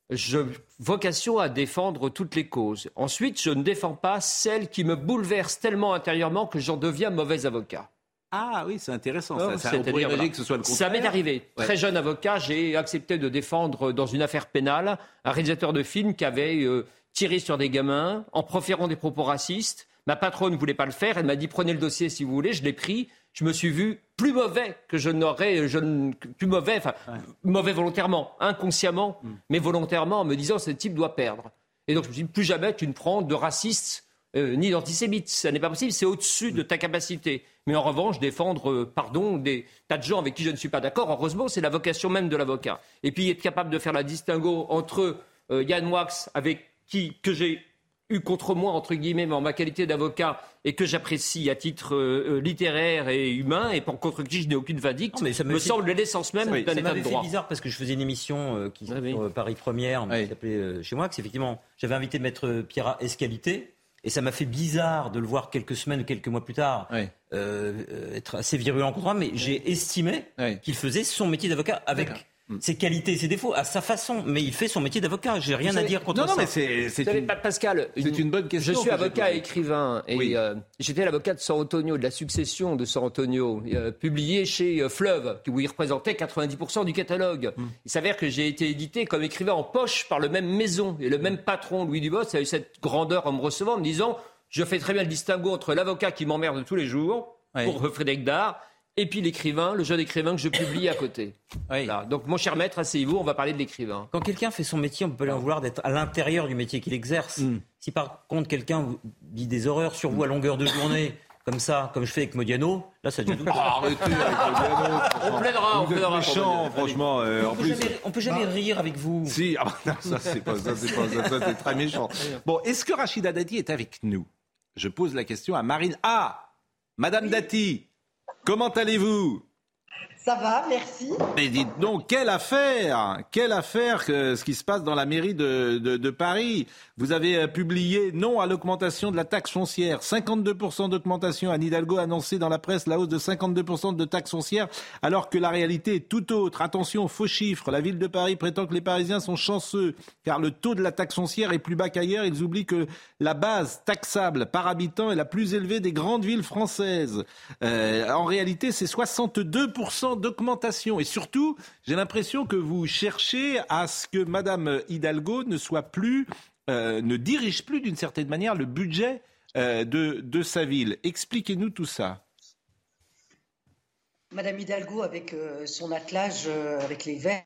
Je vocation à défendre toutes les causes. Ensuite, je ne défends pas celles qui me bouleversent tellement intérieurement que j'en deviens mauvais avocat. Ah oui, c'est intéressant. Oh, ça, ça, on pourrait imaginer que ce soit le Ça m'est arrivé. Ouais. Très jeune avocat, j'ai accepté de défendre dans une affaire pénale un réalisateur de film qui avait euh, tiré sur des gamins en proférant des propos racistes. Ma patronne ne voulait pas le faire. Elle m'a dit prenez le dossier si vous voulez. Je l'ai pris. Je me suis vu plus mauvais que je n'aurais, je ne- plus mauvais, enfin mauvais volontairement, inconsciemment, Mm. mais volontairement en me disant ce type doit perdre. Et donc je me suis dit plus jamais tu ne prends de raciste euh, ni d'antisémite. Ça n'est pas possible. C'est au-dessus de ta capacité. Mais en revanche, défendre, euh, pardon, des tas de gens avec qui je ne suis pas d'accord, heureusement, c'est la vocation même de l'avocat. Et puis être capable de faire la distinguo entre euh, Yann Wax, avec qui, que j'ai eu contre moi, entre guillemets, mais en ma qualité d'avocat, et que j'apprécie à titre euh, littéraire et humain, et pour contre qui je n'ai aucune vindicte, Non, mais ça me fait- semble l'essence même d'un état de droit. bizarre parce que je faisais une émission euh, qui sur euh, Paris Première, mais qui s'appelait chez moi, que c'est effectivement, j'avais invité Maître Pierre Escalité, et ça m'a fait bizarre de le voir quelques semaines ou quelques mois plus tard euh, euh, être assez virulent contre moi, mais j'ai estimé qu'il faisait son métier d'avocat avec ses qualités et ses défauts à sa façon, mais il fait son métier d'avocat. J'ai rien à dire contre non, non, ça. mais c'est- Vous savez, Pa- Pascal, c'est une bonne question Je suis avocat et écrivain et euh, j'étais l'avocat de San Antonio, de la succession de San Antonio, euh, publié chez euh, Fleuve, où il représentait 90% du catalogue. Mm. Il s'avère que j'ai été édité comme écrivain en poche par le même maison et le même patron, Louis Dubos, a eu cette grandeur en me recevant, en me disant je fais très bien le distinguo entre l'avocat qui m'emmerde tous les jours pour euh, Frédéric Dard. Et puis l'écrivain, le jeune écrivain que je publie à côté. Voilà. Donc, mon cher maître, asseyez-vous, on va parler de l'écrivain. Quand quelqu'un fait son métier, on peut lui en vouloir d'être à l'intérieur du métier qu'il exerce. Si par contre quelqu'un dit des horreurs sur vous à longueur de journée, comme ça, comme je fais avec Modiano, là ça devient. Ah, arrêtez avec Modiano, On plaidera, on plaidera. méchant, franchement. euh, en on, peut plus. jamais, on peut jamais rire avec vous. Si, ah bah non, ça c'est pas ça, c'est pas ça, ça, c'est très méchant. Bon, est-ce que Rachida Dati est avec nous? Je pose la question à Marine. Ah, Madame Dati, comment allez-vous? Ça va, merci. Mais dites donc, quelle affaire Quelle affaire ce qui se passe dans la mairie de Paris Vous avez euh, publié non à l'augmentation de la taxe foncière. 52% d'augmentation. Anne Hidalgo a annoncé dans la presse la hausse de 52% de taxe foncière, alors que la réalité est tout autre. Attention, faux chiffres. La ville de Paris prétend que les Parisiens sont chanceux, car le taux de la taxe foncière est plus bas qu'ailleurs. Ils oublient que la base taxable par habitant est la plus élevée des grandes villes françaises. Euh, en réalité, c'est 62% d'augmentation. Et surtout, j'ai l'impression que vous cherchez à ce que Madame Hidalgo ne soit plus, euh, ne dirige plus d'une certaine manière le budget euh, de, de sa ville. Expliquez-nous tout ça. Madame Hidalgo, avec euh, son attelage avec les Verts,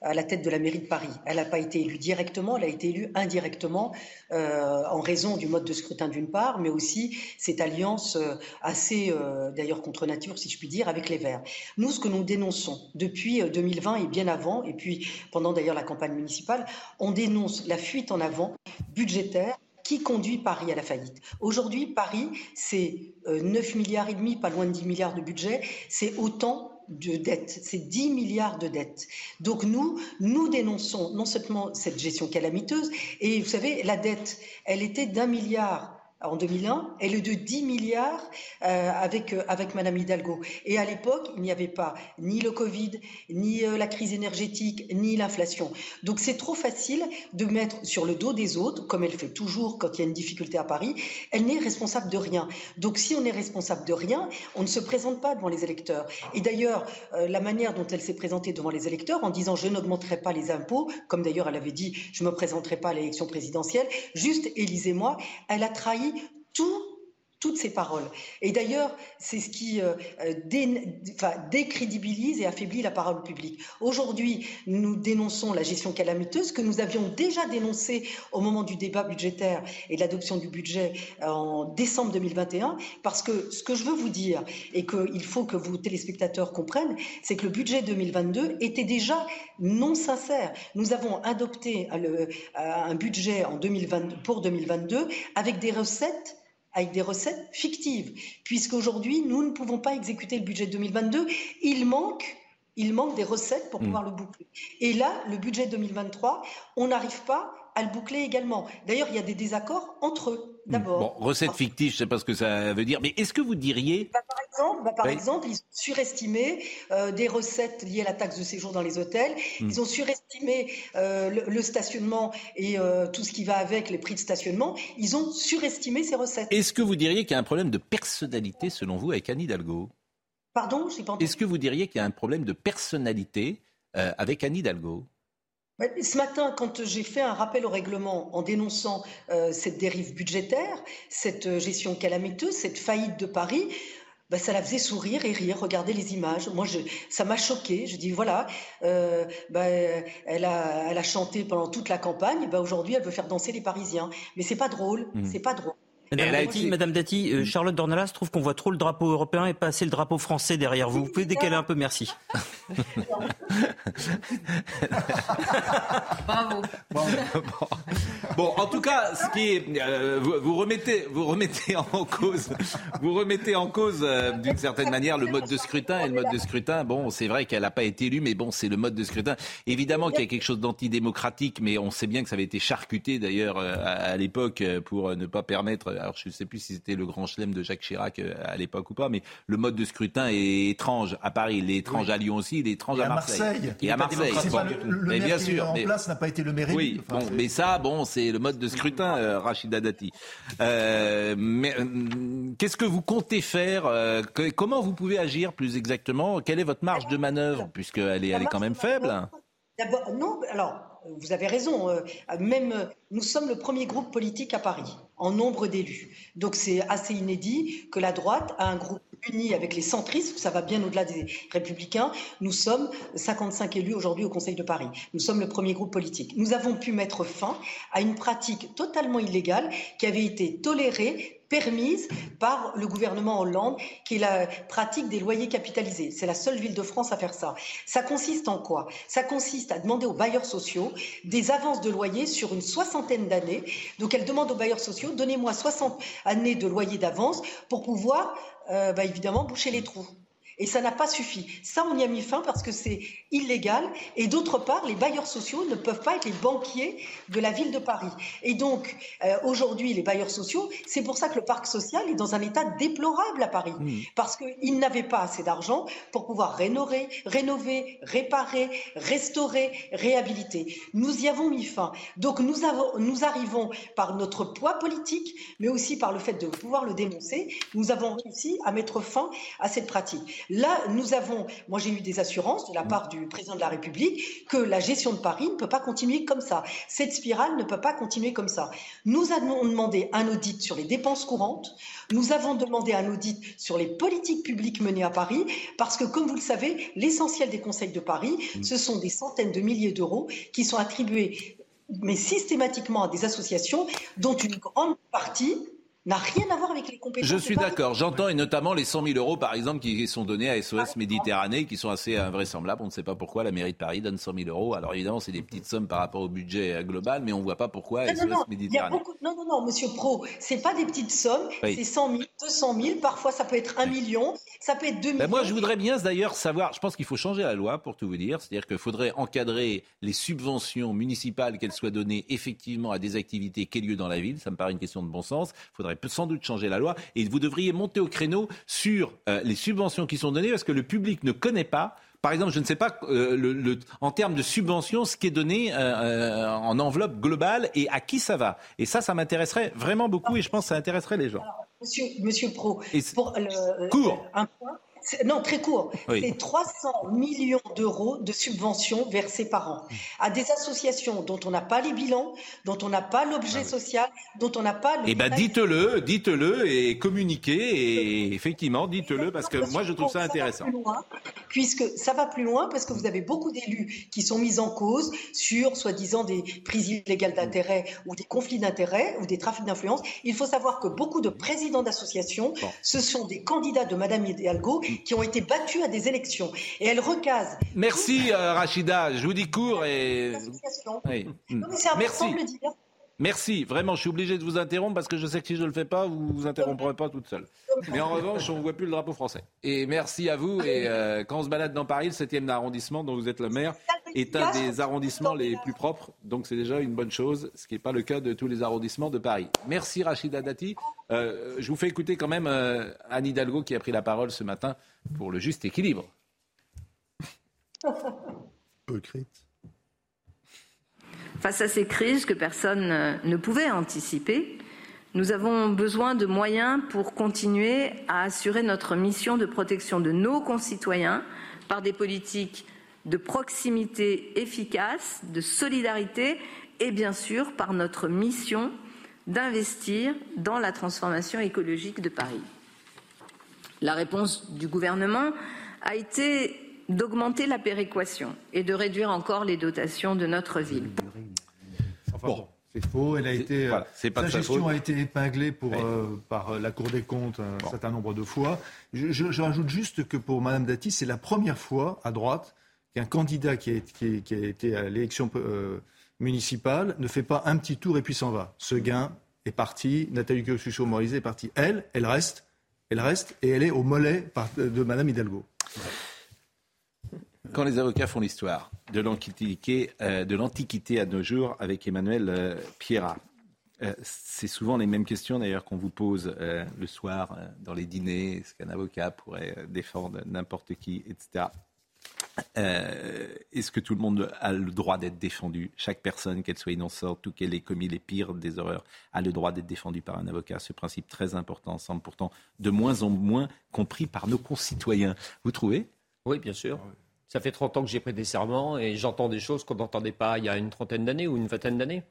à la tête de la mairie de Paris. Elle n'a pas été élue directement, elle a été élue indirectement euh, en raison du mode de scrutin d'une part, mais aussi cette alliance euh, assez, euh, d'ailleurs contre nature, si je puis dire, avec les Verts. Nous, ce que nous dénonçons depuis euh, 2020 et bien avant, et puis pendant d'ailleurs la campagne municipale, on dénonce la fuite en avant budgétaire qui conduit Paris à la faillite. Aujourd'hui, Paris, c'est euh, 9 milliards et demi, pas loin de 10 milliards de budget, c'est autant de dettes, c'est 10 milliards de dettes. Donc nous, nous dénonçons non seulement cette gestion calamiteuse, et vous savez, la dette, elle était d'un milliard en 2001, elle est de 10 milliards euh, avec, euh, avec Madame Hidalgo. Et à l'époque, il n'y avait pas ni le Covid, ni euh, la crise énergétique, ni l'inflation. Donc c'est trop facile de mettre sur le dos des autres, comme elle fait toujours quand il y a une difficulté à Paris. Elle n'est responsable de rien. Donc si on est responsable de rien, on ne se présente pas devant les électeurs. Et d'ailleurs, la manière dont elle s'est présentée devant les électeurs en disant je n'augmenterai pas les impôts, comme d'ailleurs elle avait dit je ne me présenterai pas à l'élection présidentielle, juste élisez-moi, elle a trahi tout toutes ces paroles. Et d'ailleurs, c'est ce qui euh, enfin, décrédibilise et affaiblit la parole publique. Aujourd'hui, nous dénonçons la gestion calamiteuse que nous avions déjà dénoncée au moment du débat budgétaire et de l'adoption du budget en décembre 2021, parce que ce que je veux vous dire et qu'il faut que vous, téléspectateurs, comprennent, c'est que le budget 2022 était déjà non sincère. Nous avons adopté un budget en 2020, pour 2022 avec des recettes avec des recettes fictives, puisqu'aujourd'hui, nous ne pouvons pas exécuter le budget de 2022. Il manque Il manque des recettes pour pouvoir le boucler. Et là, le budget 2023, on n'arrive pas à le boucler également. D'ailleurs, il y a des désaccords entre eux. D'abord. Bon, recette fictive, je ne sais pas ce que ça veut dire, mais est-ce que vous diriez... Bah, par exemple, bah, par exemple, ils ont surestimé euh, des recettes liées à la taxe de séjour dans les hôtels, Hmm. ils ont surestimé euh, le, le stationnement et euh, tout ce qui va avec les prix de stationnement, ils ont surestimé ces recettes. Est-ce que vous diriez qu'il y a un problème de personnalité, selon vous, avec Anne Hidalgo? Pardon, je pas entendu. Est-ce que vous diriez qu'il y a un problème de personnalité avec Anne Hidalgo? Ce matin, quand j'ai fait un rappel au règlement en dénonçant euh, cette dérive budgétaire, cette gestion calamiteuse, cette faillite de Paris, bah, ça la faisait sourire et rire, regarder les images. Moi, je, ça m'a choqué. Je dis voilà, euh, bah, elle, a, elle a chanté pendant toute la campagne. Bah, Aujourd'hui, elle veut faire danser les Parisiens. Mais c'est pas drôle. Mhm. C'est pas drôle. Madame Dati, été- Madame Dati, euh, Charlotte Dornelas trouve qu'on voit trop le drapeau européen et pas assez le drapeau français derrière vous. Vous pouvez décaler un peu, merci. Bravo. Bon, en tout cas, ce qui est, euh, vous, vous remettez, vous remettez en cause, vous remettez en cause euh, d'une certaine manière le mode de scrutin et le mode de scrutin. Bon, c'est vrai qu'elle n'a pas été élue, mais bon, c'est le mode de scrutin. Évidemment qu'il y a quelque chose d'antidémocratique, mais on sait bien que ça avait été charcuté d'ailleurs euh, à, à l'époque pour ne pas permettre. Alors, je ne sais plus si c'était le grand chelem de Jacques Chirac à l'époque ou pas, mais le mode de scrutin est étrange à Paris, il est étrange à Lyon aussi, il est étrange Et à Marseille. Marseille. Et à Marseille. Bon, pas le, le mais maire bien qui sûr. en mais- place n'a pas été le maire oui. Enfin, bon, mais ça, bon, c'est le mode de scrutin, euh, Rachida Dati. Euh, mais euh, qu'est-ce que vous comptez faire euh, que- Comment vous pouvez agir plus exactement? Quelle est votre marge de manœuvre Puisqu'elle est, elle est quand même faible. D'abord, non, alors, vous avez raison. euh, même, euh, nous sommes le premier groupe politique à Paris, en nombre d'élus. Donc, c'est assez inédit que la droite a un groupe uni avec les centristes, ça va bien au-delà des républicains. Nous sommes 55 élus aujourd'hui au Conseil de Paris. Nous sommes le premier groupe politique. Nous avons pu mettre fin à une pratique totalement illégale qui avait été tolérée permise par le gouvernement Hollande, qui est la pratique des loyers capitalisés. C'est la seule ville de France à faire ça. Ça consiste en quoi? Ça consiste à demander aux bailleurs sociaux des avances de loyer sur une soixantaine d'années. Donc elle demande aux bailleurs sociaux, donnez-moi 60 années de loyer d'avance pour pouvoir, euh, bah, évidemment, boucher les trous. Et ça n'a pas suffi. Ça, on y a mis fin parce que c'est illégal. Et d'autre part, les bailleurs sociaux ne peuvent pas être les banquiers de la ville de Paris. Et donc, euh, aujourd'hui, les bailleurs sociaux, c'est pour ça que le parc social est dans un état déplorable à Paris. Parce qu'ils n'avaient pas assez d'argent pour pouvoir rénover, rénover, réparer, restaurer, réhabiliter. Nous y avons mis fin. Donc, nous, avons, nous arrivons par notre poids politique, mais aussi par le fait de pouvoir le dénoncer, nous avons réussi à mettre fin à cette pratique. Là, nous avons, moi j'ai eu des assurances de la part du président de la République que la gestion de Paris ne peut pas continuer comme ça. Cette spirale ne peut pas continuer comme ça. Nous avons demandé un audit sur les dépenses courantes. Nous avons demandé un audit sur les politiques publiques menées à Paris, parce que comme vous le savez, l'essentiel des conseils de Paris, ce sont des centaines de milliers d'euros qui sont attribués mais systématiquement à des associations dont une grande partie n'a rien à voir avec les compétences. Je suis d'accord. J'entends et notamment les 100 000 euros, par exemple, qui sont donnés à SOS Méditerranée, qui sont assez invraisemblables. On ne sait pas pourquoi la mairie de Paris donne 100 000 euros. Alors évidemment, c'est des petites sommes par rapport au budget global, mais on ne voit pas pourquoi Non, SOS non, non, Méditerranée. beaucoup... non, non, non, monsieur Pro, c'est pas des petites sommes, Oui. c'est 100 000, 200 000, parfois ça peut être 1 million, ça peut être 2 millions. Ben moi, je voudrais bien d'ailleurs savoir, je pense qu'il faut changer la loi pour tout vous dire, c'est-à-dire qu'il faudrait encadrer les subventions municipales, qu'elles soient données effectivement à des activités qui aient lieu dans la ville, ça me paraît une question de bon sens, il faudrait peut- sans doute changer la loi, et vous devriez monter au créneau sur euh, les subventions qui sont données, parce que le public ne connaît pas par exemple, je ne sais pas, euh, le, le- en termes de subventions, ce qui est donné euh, en enveloppe globale et à qui ça va. Et ça, ça m'intéresserait vraiment beaucoup et je pense que ça intéresserait les gens. Monsieur, monsieur Pro, pour le, Court. un point, non, très court. Oui. C'est 300 millions d'euros de subventions versées par an à des associations dont on n'a pas les bilans, dont on n'a pas l'objet social, dont on n'a pas le. Eh ben, détail- dites-le, dites-le et communiquez et effectivement, dites-le parce que moi, je trouve ça intéressant. loin, puisque ça va plus loin, parce que vous avez beaucoup d'élus qui sont mis en cause sur, soi-disant, des prises illégales d'intérêt ou des conflits d'intérêts ou des trafics d'influence. Il faut savoir que beaucoup de présidents d'associations, ce sont des candidats de Madame Hidalgo qui ont été battus à des élections. Et elle recase. Merci euh, Rachida, je vous dis court et l'association. oui. Non, mais c'est important merci. de le dire. Merci, vraiment, je suis obligé de vous interrompre parce que je sais que si je ne le fais pas, vous vous interromprez pas toute seule. Mais en revanche, on ne voit plus le drapeau français. Et merci à vous. Et euh, quand on se balade dans Paris, le 7e arrondissement dont vous êtes le maire est un des arrondissements les plus propres. Donc c'est déjà une bonne chose, ce qui n'est pas le cas de tous les arrondissements de Paris. Merci Rachida Dati. Euh, je vous fais écouter quand même euh, Anne Hidalgo qui a pris la parole ce matin pour le juste équilibre. Face à ces crises que personne euh, ne pouvait anticiper, nous avons besoin de moyens pour continuer à assurer notre mission de protection de nos concitoyens par des politiques de proximité efficaces, de solidarité et bien sûr par notre mission d'investir dans la transformation écologique de Paris. La réponse du gouvernement a été d'augmenter la péréquation et de réduire encore les dotations de notre ville. Bon. C'est faux. Elle a été, euh, sa gestion a été épinglée pour, euh, par euh, la Cour des comptes un certain nombre de fois. Je, je, rajoute juste que pour Mme Dati, c'est la première fois à droite qu'un candidat qui a, qui, qui a, été à l'élection municipale ne fait pas un petit tour et puis s'en va. Ce gain est parti. Nathalie Kosciusko-Morizet est partie. Elle, elle reste. Elle reste et elle est au mollet de Mme Hidalgo. Quand les avocats font l'histoire de l'Antiquité, euh, de l'Antiquité à nos jours avec Emmanuel euh, Pierrat, euh, c'est souvent les mêmes questions d'ailleurs qu'on vous pose le soir dans les dîners. Est-ce qu'un avocat pourrait défendre n'importe qui, etc. Est-ce que tout le monde a le droit d'être défendu? Chaque personne, qu'elle soit innocente ou qu'elle ait commis les pires des horreurs, a le droit d'être défendue par un avocat. Ce principe très important semble pourtant de moins en moins compris par nos concitoyens. Vous trouvez? Oui, bien sûr. Ça fait 30 ans que j'ai prêté serment et j'entends des choses qu'on n'entendait pas il y a une trentaine d'années ou une vingtaine d'années.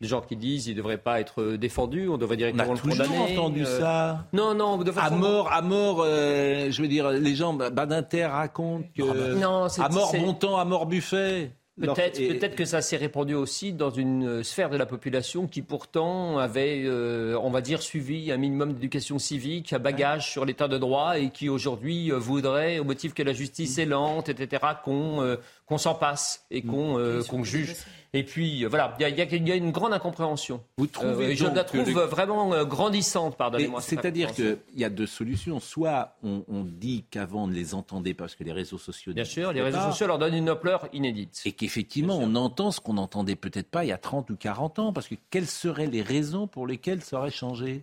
Des gens qui disent qu'il ne devrait pas être défendu, on devrait directement on a le condamner. On entendu euh, ça. Non, non, de façon... À mort, à mort, euh, je veux dire, les gens, Badinter racontent que... Non, à mort montant, à mort buffet. Peut-être peut que ça s'est répandu aussi dans une euh, sphère de la population qui pourtant avait, euh, on va dire, suivi un minimum d'éducation civique, un bagage sur l'état de droit et qui aujourd'hui euh, voudrait, au motif que la justice est lente, etc., qu'on qu'on s'en passe et qu'on qu'on juge. Et puis, voilà, il y, a une grande incompréhension. Vous trouvez Je la trouve vraiment grandissante, pardonnez-moi. C'est-à-dire qu'il y a deux solutions. Soit on, on dit qu'avant on ne les entendait pas parce que les réseaux sociaux... Bien sûr, les réseaux sociaux leur donnent une ampleur inédite. Et qu'effectivement, on entend ce qu'on n'entendait peut-être pas il y a 30 ou 40 ans. Parce que quelles seraient les raisons pour lesquelles ça aurait changé?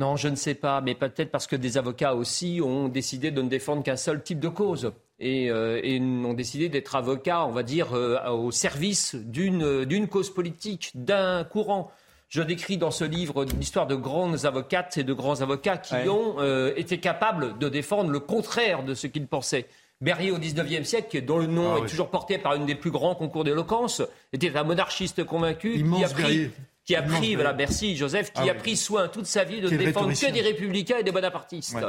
Non, je ne sais pas, mais peut-être parce que des avocats aussi ont décidé de ne défendre qu'un seul type de cause et, euh, et ont décidé d'être avocats, on va dire, euh, au service d'une cause politique, d'un courant. Je décris dans ce livre l'histoire de grandes avocates et de grands avocats qui ont euh, été capables de défendre le contraire de ce qu'ils pensaient. Berrier au XIXe siècle, dont le nom Ah est oui. toujours porté par une des plus grands concours d'éloquence, était un monarchiste convaincu qui a pris, Berrier. qui a pris voilà, merci Joseph, qui Ah a oui. pris soin toute sa vie de Quel défendre que des républicains et des bonapartistes. Ouais.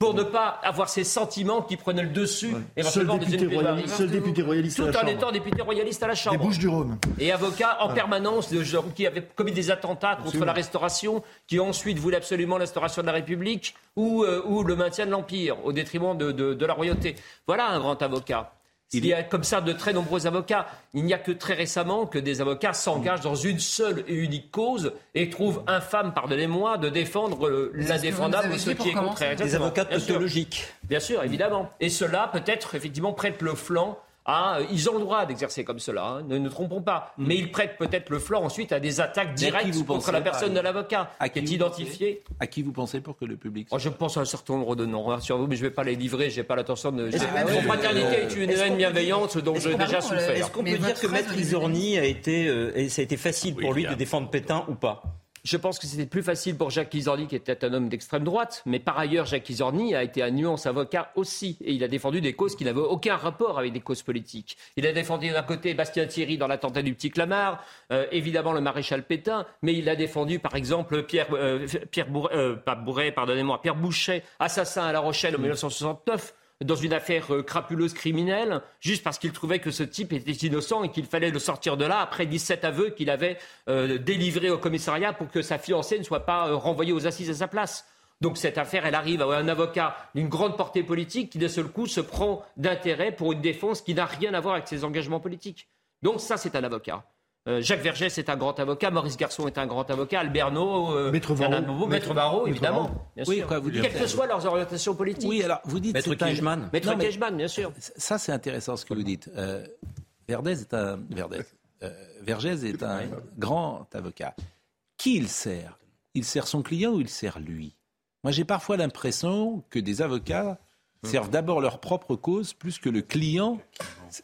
Pour ne pas avoir ces sentiments qui prenaient le dessus, éventuellement Seul député plaidoirie. royaliste- seul député royaliste à Tout la en Chambre. étant député royaliste à la Des Chambre. Bouches-du-Rhône. Et avocat en Ouais. permanence de gens qui avaient commis des attentats contre Absolument. la Restauration, qui ensuite voulaient absolument l'instauration de la République ou, euh, ou le maintien de l'Empire au détriment de, de- de la royauté. Voilà un grand avocat. Il y a comme ça de très nombreux avocats. Il n'y a que très récemment que des avocats s'engagent dans une seule et unique cause et trouvent infâme, pardonnez-moi, de défendre l'indéfendable ou ce qui est contraire. Des avocats Bien sûr. tautologiques. Bien sûr, évidemment. Et cela, peut-être, effectivement, prête le flanc à. Ils ont le droit d'exercer comme cela, hein, ne nous trompons pas. Mais ils prêtent peut-être le flanc ensuite à des attaques directes vous contre la personne de l'avocat, qui est vous identifié. À qui vous pensez pour que le public Oh, je pense à un certain nombre de noms, rassurez-vous, mais je ne vais pas les livrer, je n'ai pas l'intention de. Mon oui, fraternité est une haine bienveillante dont j'ai déjà souffert. Est-ce qu'on peut dire que Maître Isorni a été, euh, et ça a été facile pour lui de défendre Pétain ou pas? Je pense que c'était plus facile pour Jacques Isorni, qui était un homme d'extrême droite. Mais par ailleurs, Jacques Isorni a été un nuance avocat aussi. Et il a défendu des causes qui n'avaient aucun rapport avec des causes politiques. Il a défendu d'un côté Bastien Thierry dans l'attentat du Petit Clamart, euh, évidemment le maréchal Pétain, mais il a défendu par exemple Pierre, euh, Pierre Bourret, euh, pas Bourret, pardonnez-moi, Pierre Bouchet, assassin à La Rochelle en 1969 dans une affaire euh, crapuleuse criminelle, juste parce qu'il trouvait que ce type était innocent et qu'il fallait le sortir de là après 17 aveux qu'il avait euh, délivrés au commissariat pour que sa fiancée ne soit pas euh, renvoyée aux assises à sa place. Donc cette affaire, elle arrive à un avocat d'une grande portée politique qui d'un seul coup se prend d'intérêt pour une défense qui n'a rien à voir avec ses engagements politiques. Donc ça, c'est un avocat. Euh, Jacques Vergès est un grand avocat, Maurice Garçon est un grand avocat, Alberno, euh, Maître Maître Varro, évidemment, bien Oui, sûr. quoi, vous dites- Quelles que soient leurs orientations politiques. Oui, alors vous dites Maître un- Keichmann. Maître Non, bien sûr. Ça, c'est intéressant ce que vous dites. Euh, Verdez est un Verdez. Euh, Vergès est un grand avocat. Qui il sert? Il sert son client ou il sert lui? Moi, j'ai parfois l'impression que des avocats servent d'abord leur propre cause plus que le client.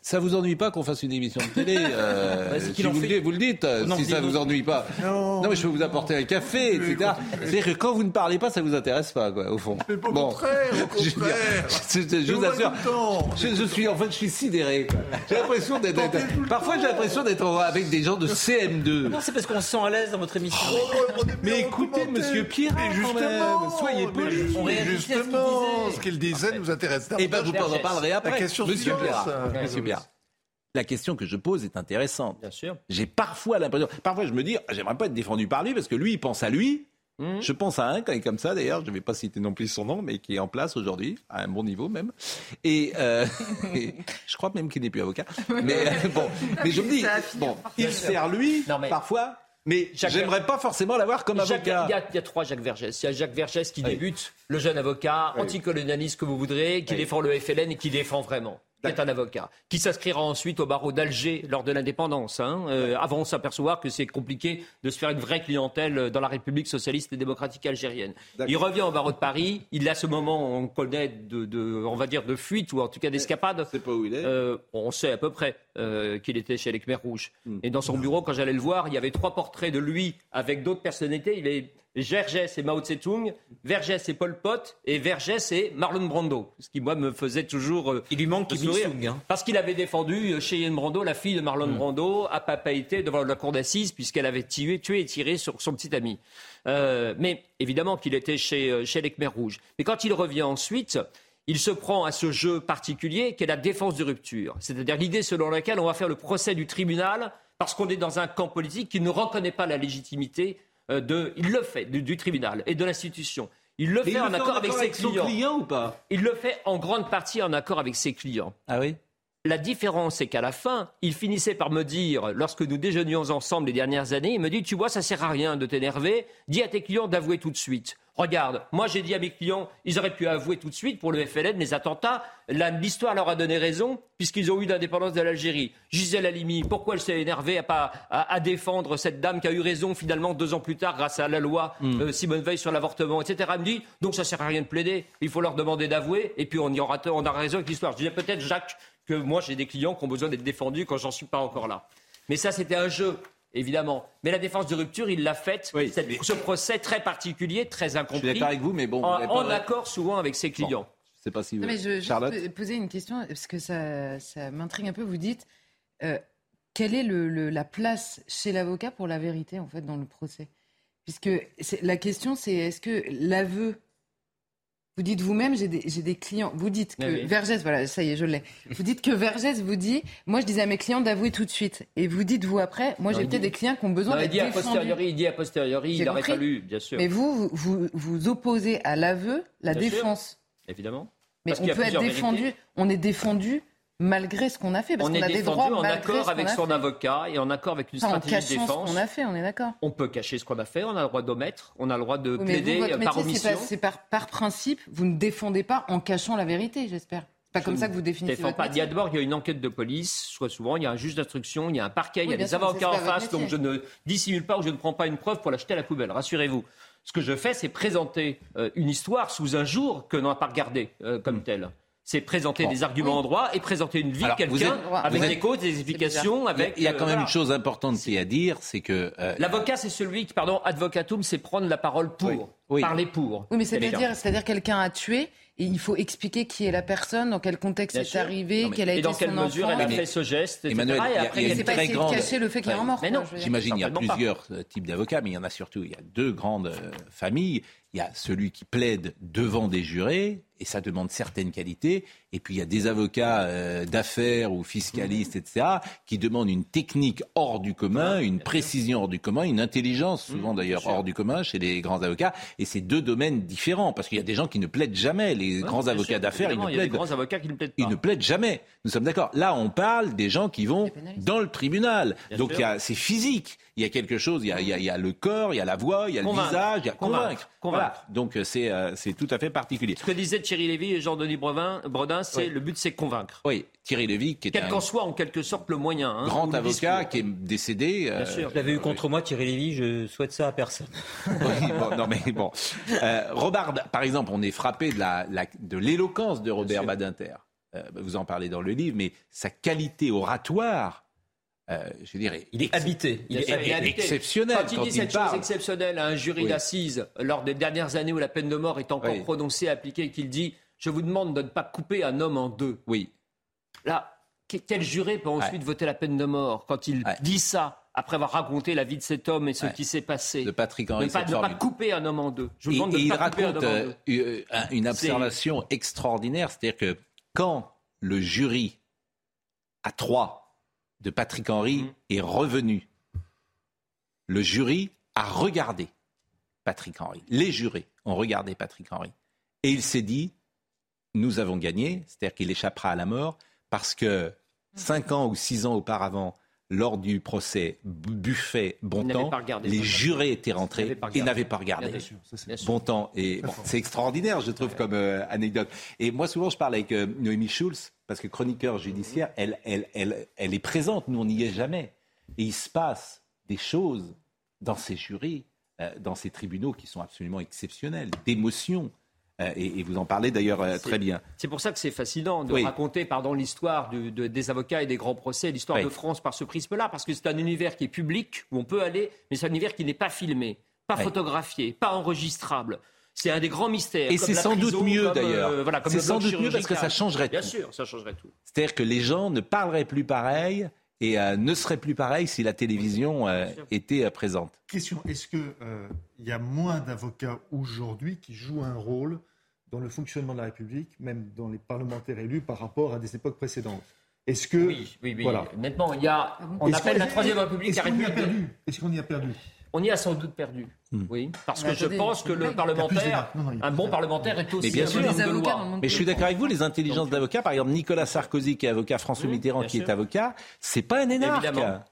Ça vous ennuie pas qu'on fasse une émission de télé euh, Bah, si vous, fait. le dites, vous le dites, Non, si ça vous ennuie pas. Non. mais je peux vous apporter un café, etc. C'est-à-dire que quand vous ne parlez pas, ça vous intéresse pas, quoi, au fond. Au contraire, au Je veux dire, contraire. je, je- je vous Mais assure, je, je suis en fait, je suis sidéré. J'ai l'impression d'être. d'être- Parfois, j'ai l'impression d'être avec des gens de CM2. Non, c'est parce qu'on se sent à l'aise dans votre émission. Mais écoutez, Monsieur Pierre, Mais justement, soyez mais poli. mais justement, disait. ce qu'il disait nous intéresse Eh ben, vous en parlerez après. La question Monsieur suivante. Pierre. La question que je pose est intéressante. Bien sûr. J'ai parfois l'impression. Parfois, je me dis, ah, j'aimerais pas être défendu par lui parce que lui, il pense à lui. Mmh. Je pense à un qui est comme ça, d'ailleurs, je ne vais pas citer non plus son nom, mais qui est en place aujourd'hui, à un bon niveau même. Et, euh, et je crois même qu'il n'est plus avocat. Mais euh, bon, mais je me dis, bon, il sert lui, Non, mais- parfois, mais j'aimerais pas forcément l'avoir comme Jacques- avocat. il, y a, il y a trois Jacques Vergès. Il y a Jacques Vergès qui débute, le jeune avocat, anticolonialiste que vous voudrez, qui défend le FLN et qui défend vraiment. Qui est un avocat, qui s'inscrira ensuite au barreau d'Alger lors de l'indépendance, hein, euh, avant de s'apercevoir que c'est compliqué de se faire une vraie clientèle dans la République socialiste et démocratique algérienne. Il revient au barreau de Paris, il a ce moment, on connaît, de, de- on va dire, de fuite ou en tout cas d'escapade. C'est pas où il est. Euh, on sait à peu près euh, qu'il était chez les Khmers rouges. Hmm. Et dans son bureau, quand j'allais le voir, il y avait trois portraits de lui avec d'autres personnalités. Il Vergès et Mao Tse-tung, Vergès et Pol Pot, et Vergès et Marlon Brando. Ce qui, moi, me faisait toujours. euh, Il lui manque le Kim sourire. Il-sung, hein. Parce qu'il avait défendu euh, Cheyenne Brando, la fille de Marlon Hmm. Brando, à papaïté devant la cour d'assises, puisqu'elle avait tué, tué et tiré sur son petit ami. Euh, mais évidemment qu'il était chez, chez les Khmers rouges. Mais quand il revient ensuite, il se prend à ce jeu particulier qui est la défense de rupture. C'est-à-dire l'idée selon laquelle on va faire le procès du tribunal parce qu'on est dans un camp politique qui ne reconnaît pas la légitimité de. Il le fait, du, du tribunal et de l'institution. Il le fait il en le accord avec ses clients. client ou pas? Il le fait en grande partie en accord avec ses clients. Ah oui? La différence, c'est qu'à la fin, il finissait par me dire, lorsque nous déjeunions ensemble les dernières années, il me dit, tu vois, ça sert à rien de t'énerver, dis à tes clients d'avouer tout de suite. Regarde, moi j'ai dit à mes clients, ils auraient pu avouer tout de suite pour le FLN, les attentats. L'histoire leur a donné raison, puisqu'ils ont eu l'indépendance de l'Algérie. Gisèle Halimi, pourquoi elle s'est énervée à, pas, à, à défendre cette dame qui a eu raison finalement deux ans plus tard grâce à la loi euh, Simone Veil sur l'avortement, etc. Elle me dit, donc ça sert à rien de plaider, il faut leur demander d'avouer, et puis on, y aura, on aura raison avec l'histoire. Je disais peut-être, Jacques, que moi j'ai des clients qui ont besoin d'être défendus quand j'en suis pas encore là. Mais ça, c'était un jeu. Évidemment. Mais la défense de rupture, il l'a faite. cette- Ce procès très particulier, très incompris. Je suis d'accord avec vous, mais bon, En, accord souvent avec ses clients. Je sais pas si vous. Non, mais je, juste Charlotte po- poser une question, parce que ça, ça m'intrigue un peu. Vous dites, euh, quelle est le- le- la place chez l'avocat pour la vérité, en fait, dans le procès? Puisque la question, c'est est-ce que l'aveu. Vous dites vous-même, j'ai des, clients. Vous dites que Ah oui. Vergès, voilà, ça y est, je l'ai. Vous dites que Vergès vous dit, moi je disais à mes clients d'avouer tout de suite. Et vous dites vous après, moi j'ai peut-être des clients qui ont besoin d'être dit a défendus. posteriori, il dit a posteriori, il aurait fallu, bien sûr. Mais vous, vous, vous, vous opposez à l'aveu la Bien sûr. défense. Évidemment. Mais Parce on peut être défendu, vérités. on est défendu malgré ce qu'on a fait, parce On qu'on est a des défendu droits en malgré accord ce avec qu'on a son fait. avocat et en accord avec une Enfin, en stratégie de cachant ce défense. qu'on a fait, on est d'accord. On peut cacher ce qu'on a fait, on a le droit d'omettre, on a le droit de Oui, mais vous, plaider par métier, c'est omission. c'est par, par principe, vous ne défendez pas en cachant la vérité, j'espère. C'est pas comme ça que vous définissez défends votre pas. Il y a métier. d'abord il y a une enquête de police, soit souvent il y a un juge d'instruction, il y a un parquet, il y a des avocats en face, donc je métier. ne dissimule pas ou je ne prends pas une preuve pour l'acheter à la poubelle. Rassurez-vous. Ce que je fais, c'est présenter euh, une histoire sous un jour que l'on n'a pas regardé euh, comme telle. C'est présenter Bon. des arguments en droit et présenter une vie de quelqu'un êtes- avec des causes, des explications, Il y a- avec. Il y a euh, quand même voilà. une chose importante qui est à dire, c'est que. euh, L'avocat, c'est celui qui, pardon, advocatum, c'est prendre la parole pour, Oui. parler pour. Oui, mais c'est-à-dire, c'est-à-dire quelqu'un a tué et il faut expliquer qui est la personne, dans quel contexte Bien c'est sûr. arrivé, Non, mais- quel a et été dans quelle mesure elle a fait ce geste, etc. Emmanuel, Et il y a- après, il y a une pas très grande- de cacher le fait qu'il y a un mort. Mais non. J'imagine il y a pas. plusieurs euh, types d'avocats, mais il y en a surtout, il y a deux grandes euh, familles. il y a celui qui plaide devant des jurés, et ça demande certaines qualités. Et puis il y a des avocats euh, d'affaires ou fiscalistes, etc., qui demandent une technique hors du commun, une précision hors du commun, une intelligence souvent d'ailleurs hors du commun chez les grands avocats. Et c'est deux domaines différents, parce qu'il y a des gens qui ne plaident jamais. Les grands avocats d'affaires, ils ne Il y a des plaident grands avocats qui ne plaident pas. ils ne plaident jamais. Nous sommes d'accord. Là, on parle des gens qui vont dans le tribunal. Bien Donc, sûr. il y a- c'est physique. Il y a quelque chose, il y a, il y a- il y a le corps, il y a la voix, il y a Convaincre. le visage, il y a Convaincre. convaincre. Voilà. Donc, euh, c'est euh, c'est tout à fait particulier. Ce que disaient Thierry Lévy et Jean-Denis Bredin, Bredin, c'est Oui. le but, c'est convaitre. Oui, Thierry Lévy, qui est Quel un qu'en soit en quelque sorte le moyen. hein, grand avocat discours. qui est décédé. euh, Bien sûr. Je l'avais eu contre moi, Thierry Lévy, je souhaite ça à personne. Oui, bon, non mais bon. Euh, Robert, par exemple, on est frappé de la, la- de l'éloquence de Robert Badinter. Euh, vous en parlez dans le livre, mais sa qualité oratoire, euh, je dirais, Il est habité. Il est habité. exceptionnel Quand il quand dit cette chose exceptionnelle à un jury Oui. d'assises lors des dernières années où la peine de mort est encore Oui. prononcée, appliquée, qu'il dit Je vous demande de ne pas couper un homme en deux. Oui. Là, que- quel juré peut ensuite voter la peine de mort quand il dit ça après avoir raconté la vie de cet homme et ce Ouais. qui s'est passé? De Patrick Henry. Ne pas, pas couper un homme en deux. Je vous Et, demande de et il pas couper un homme en euh, deux. euh, un- une observation extraordinaire, c'est-à-dire que quand le jury à trois de Patrick Henry Mhm. est revenu, le jury a regardé Patrick Henry. Les jurés ont regardé Patrick Henry. Et il s'est dit, nous avons gagné, c'est-à-dire qu'il échappera à la mort, parce que cinq ans ou six ans auparavant, lors du procès Buffet Bontemps, les jurés étaient rentrés et regardé. n'avaient pas regardé. Bontemps et bon, c'est extraordinaire, je trouve, comme euh, anecdote. Et moi, souvent, je parle avec euh, Noémie Schulz parce que chroniqueur judiciaire, elle, elle, elle, elle est présente. Nous, on n'y est jamais. Et il se passe des choses dans ces jurys, euh, dans ces tribunaux qui sont absolument exceptionnels, d'émotions. Euh, et, et vous en parlez d'ailleurs euh, très bien. C'est pour ça que c'est fascinant de Oui. raconter pardon, l'histoire de- des avocats et des grands procès, l'histoire Oui. de France par ce prisme-là, parce que c'est un univers qui est public, où on peut aller, mais c'est un univers qui n'est pas filmé, pas Oui. photographié, pas enregistrable. C'est un des grands mystères. Et c'est sans doute mieux, comme, d'ailleurs. euh, voilà, comme C'est le sans doute mieux parce que ça changerait Bien tout. sûr, ça changerait tout. C'est-à-dire que les gens ne parleraient plus pareil et euh, ne seraient plus pareils si la télévision euh, était euh, présente. Question est-ce qu'il y a moins d'avocats aujourd'hui qui jouent un rôle dans le fonctionnement de la République, même dans les parlementaires élus, par rapport à des époques précédentes Est-ce que. Oui, oui, oui. Voilà. Maintenant, il y a, on Est-ce appelle la Troisième République Est-ce la qu'on y a République. perdu? Est-ce qu'on y a perdu? On y a sans doute perdu. Oui, parce Mais que je pense que le parlementaire, Non, non, un bon parlementaire est aussi Mais bien un sûr. de avocats loi. Mais je suis d'accord avec vous, les intelligences d'avocats, par exemple Nicolas Sarkozy qui est avocat, François Mmh, Mitterrand qui est avocat, c'est pas un énarque. Évidemment.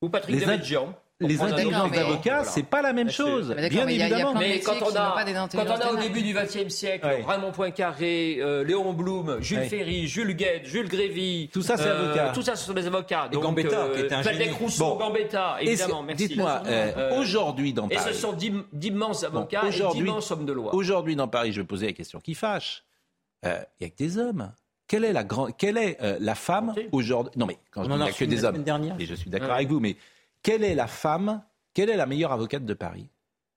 Ou Patrick Les, Devedjian. Les exemple. d'avocats, Voilà. c'est pas la même chose, bien évidemment. Mais quand on a, quand on au début du XXe siècle Ouais. Raymond Poincaré, euh, Léon Blum, Jules Ouais. Ferry, Jules Gued, Jules Grévy, Tout ça, c'est euh, avocat. Tout ça, ce sont des avocats. Et Gambetta, qui était un génie. Rousseau, Bon. Gambetta, Et évidemment. Merci. Dites-moi, euh, Euh, aujourd'hui dans Et Paris, ce sont d'im- d'immenses avocats et d'immenses hommes de loi. aujourd'hui dans Paris, je vais poser la question qui fâche. Euh, Il y a que des hommes. Quelle est la, grande, quelle est, euh, la femme aujourd'hui Non, mais quand je dis n'y que des la hommes, semaine dernière. et je suis d'accord avec vous, mais quelle est la femme, quelle est la meilleure avocate de Paris?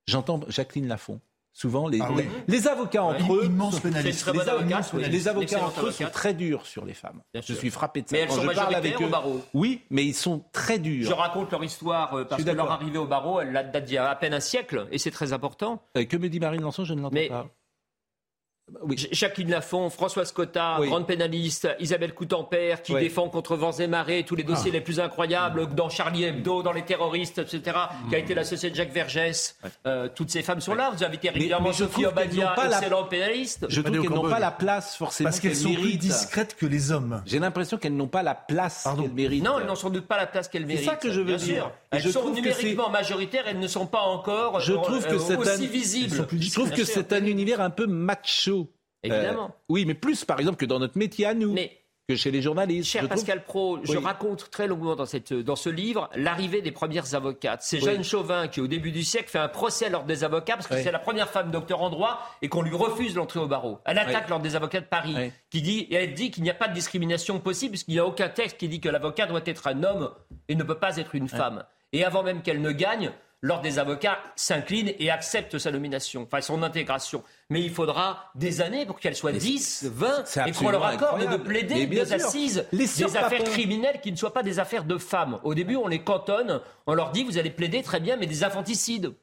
J'entends Jacqueline Lafont. Souvent, les, Ah oui. les, les avocats entre eux, Immense pénaliste. bonne les, avocats- oui. les avocats entre eux sont très durs sur les femmes. Bien Je sûr. suis frappé de ça. Mais elles Quand sont je parle avec eux, au barreau. oui, mais ils sont très durs. Je raconte leur histoire euh, parce que leur arrivée au barreau, elle date d'il y a à peine un siècle, et c'est très important. Euh, que me dit Marine Lançon Je ne l'entends pas. Oui. Jacqueline Lafont, Françoise Cotta, Oui. grande pénaliste, Isabelle Coutempère, qui Oui. défend contre vents et marées tous les dossiers Ah. les plus incroyables, dans Charlie Hebdo, dans les terroristes, etc., qui a été l'associée de Jacques Vergès. Euh, toutes ces femmes sont là. Vous invitez régulièrement mais Sophie Obadia, la- excellente pénaliste. Je trouve qu'elles n'ont pas la place forcément Parce qu'elles sont plus discrètes que les hommes. J'ai l'impression qu'elles n'ont pas la place qu'elles méritent. Non, elles n'ont sans doute pas la place qu'elles C'est méritent. ça que je veux bien dire. sûr. Elles je sont numériquement majoritaires, elles ne sont pas encore Je euh, euh, c'est aussi visibles. Je trouve que c'est un univers un peu macho. Évidemment. Euh, oui, mais plus par exemple que dans notre métier à nous, Mais que chez les journalistes. Cher trouve. Pascal Pro, je Oui. raconte très longuement dans, cette, dans ce livre l'arrivée des premières avocates. C'est Oui. Jeanne Chauvin qui, au début du siècle, fait un procès à l'ordre des avocats parce que Oui. c'est la première femme docteur en droit et qu'on lui refuse l'entrée au barreau. Elle attaque l'ordre des avocats de Paris, qui dit, et elle dit qu'il n'y a pas de discrimination possible puisqu'il n'y a aucun texte qui dit que l'avocat doit être un homme et ne peut pas être une femme. Et avant même qu'elle ne gagne, l'ordre des avocats s'incline et accepte sa nomination, enfin son intégration. Mais il faudra des années pour qu'elle soit 10, 20 c'est et qu'on leur accorde de plaider des sûr. assises, Les des affaires criminelles qui ne soient pas des affaires de femmes. Au début, on les cantonne, on leur dit vous allez plaider très bien, mais des infanticides.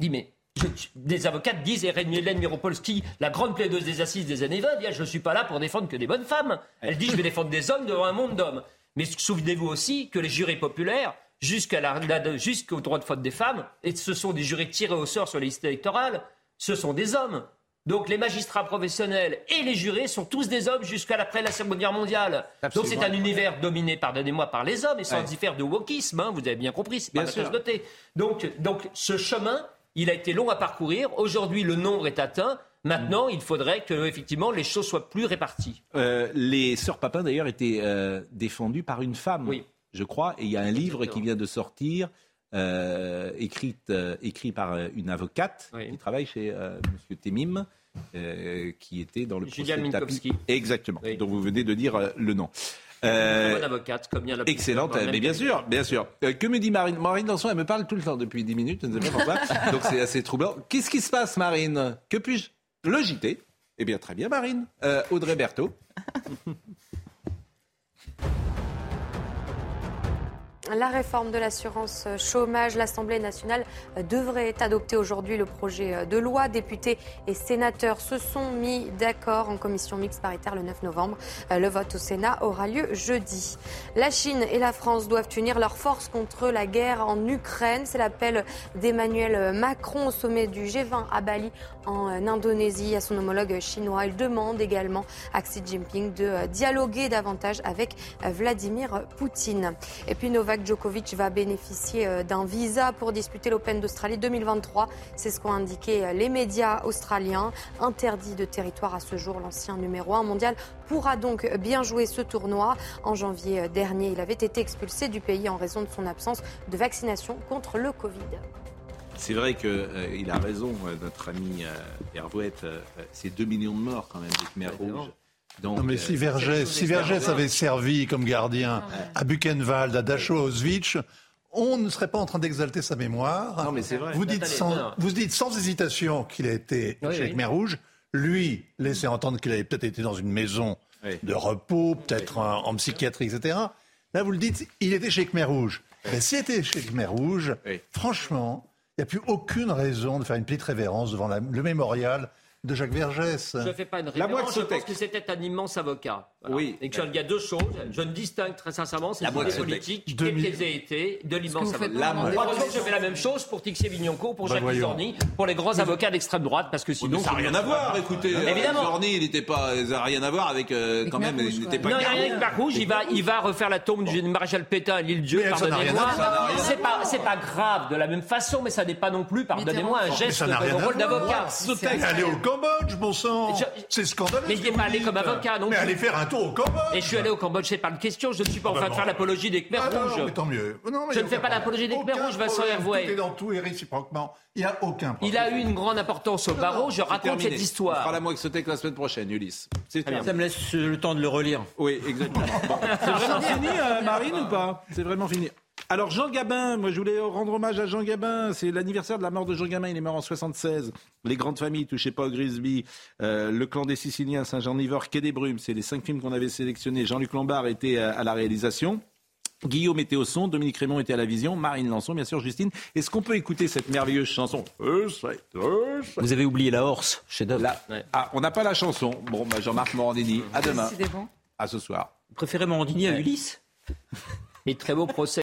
Dis mais Je- des avocates disent, et Hélène Miropolski, la grande plaideuse des assises des années 20, dit, ah, je ne suis pas là pour défendre que des bonnes femmes. Elle dit, je vais défendre des hommes devant un monde d'hommes. Mais souvenez-vous aussi que les jurés populaires, jusqu'au droit de vote des femmes, et ce sont des jurés tirés au sort sur les listes électorales, ce sont des hommes. Donc les magistrats professionnels et les jurés sont tous des hommes jusqu'à l'après la Seconde Guerre mondiale. Donc c'est un univers dominé, pardonnez-moi, par les hommes et sans Ouais. de wokisme, hein, vous avez bien compris, c'est pas Bien chose notée. Donc, donc ce chemin, il a été long à parcourir. Aujourd'hui, le nombre est atteint. Maintenant, il faudrait que effectivement les choses soient plus réparties. Euh, les sœurs Papin, d'ailleurs, étaient euh, défendues par une femme, je crois. Et il y a un livre qui vient de sortir, euh, écrite, euh, écrit par euh, une avocate qui travaille chez euh, M. Temim, qui était dans le Julia. Minkowski. Exactement, dont vous venez de dire le nom. Euh, bonne avocate, comme bien la Excellente, comme mais bien sûr, bien sûr. Euh, que me dit Marine? Marine Lançon, elle me parle tout le temps depuis 10 minutes, je ne sais pas pourquoi. Donc c'est assez troublant. Qu'est-ce qui se passe, Marine? Que puis-je? Le JT. Eh bien, très bien, Marine. Euh, Audrey Berthaud. La réforme de l'assurance chômage, l'Assemblée nationale devrait adopter aujourd'hui le projet de loi. Députés et sénateurs se sont mis d'accord en commission mixte paritaire le 9 novembre. Le vote au Sénat aura lieu jeudi. La Chine et la France doivent unir leurs forces contre la guerre en Ukraine. C'est l'appel d'Emmanuel Macron au sommet du G20 à Bali en Indonésie à son homologue chinois. Il demande également à Xi Jinping de dialoguer davantage avec Vladimir Poutine. Djokovic va bénéficier euh, d'un visa pour disputer l'Open d'Australie 2023. C'est ce qu'ont indiqué euh, les médias australiens. Interdit de territoire à ce jour, l'ancien numéro 1 mondial pourra donc bien jouer ce tournoi. En janvier euh, dernier, il avait été expulsé du pays en raison de son absence de vaccination contre le Covid. C'est vrai qu'il a raison, euh, notre ami euh, Hervouette. c'est 2 millions de morts quand même des Khmer rouges. Donc, non mais euh, si Vergès, si Vergès avait servi comme gardien à Buchenwald, à Dachau, à Auschwitz, on ne serait pas en train d'exalter sa mémoire. Non, mais c'est vrai. Vous dites, sans, vous dites sans hésitation qu'il a été Oui, chez oui. Khmer Rouges. Lui laissait entendre qu'il avait peut-être été dans une maison de repos, peut-être en, en psychiatrie, etc. Là, vous le dites, il était chez Khmer Rouge. Mais s'il était chez Khmer Rouge, franchement, il n'y a plus aucune raison de faire une petite révérence devant la- le mémorial de Jacques Vergès. Je ne fais pas une La référence, je Moixotec. pense que c'était un immense avocat. Voilà. Oui. Et que il y a deux choses. Je ne distingue très sincèrement ces La idées politiques, qu'elles aient été, de l'immense avocat. demander je fais la même chose pour Tixier Vignoncourt, pour Bah, Jacques. Zorni, pour les grands avocats d'extrême droite, parce que sinon... ça n'a rien à voir, écoutez. euh, Évidemment. Zorni, il n'était pas, ça n'a rien à voir avec, euh, quand même, il n'était pas Non, il n'y a rien avec Barouge. Il va, il va refaire la tombe du maréchal Pétain à l'île Dieu. Mais ça n'a rien à Pardonnez-moi. C'est pas, c'est pas grave de la même façon, mais ça n'est pas non plus, pardonnez-moi, un geste ça de n'a rien à rôle voir. d'avocat. Cambodge, bon sang. C'est scandaleux. Mais ce il n'est que pas allé comme avocat non Mais allez faire un tour au Cambodge. Et je suis allé au Cambodge, c'est pas une question. Je ne suis pas en Ah train bah de faire l'apologie des Khmer Ah non, rouges. mais tant mieux. Non, mais Je ne a fais pas l'apologie des Khmer rouges, Vincent. Hervouet. Tout est dans tout et réciproquement. Il n'y a aucun problème. Il a eu une grande importance au barreau. Je raconte terminé. cette On histoire. fera la Moixotec la semaine prochaine, Ulysse. Ça me laisse le temps de le relire. Oui, exactement. C'est vraiment fini, euh, Marine, ou pas? C'est vraiment fini. Alors, Jean Gabin, moi je voulais rendre hommage à Jean Gabin. C'est l'anniversaire de la mort de Jean Gabin. Il est mort en 76. Les grandes familles, touchées pas au Grisby, euh, Le clan des Siciliens, Saint-Jean-Nivore, Quai des Brumes. C'est les cinq films qu'on avait sélectionnés. Jean-Luc Lombard était à la réalisation. Guillaume était au son, Dominique Raymond était à la vision, Marine Lançon, bien sûr, Justine. Est-ce qu'on peut écouter cette merveilleuse chanson? Euh, euh, Vous avez oublié la Horse, chef-d'œuvre. Là. Ah, on n'a pas la chanson. Bon, bah, Jean-Marc Morandini, à demain. À ce soir. Vous préférez Morandini à Ulysse? Et très beau procès.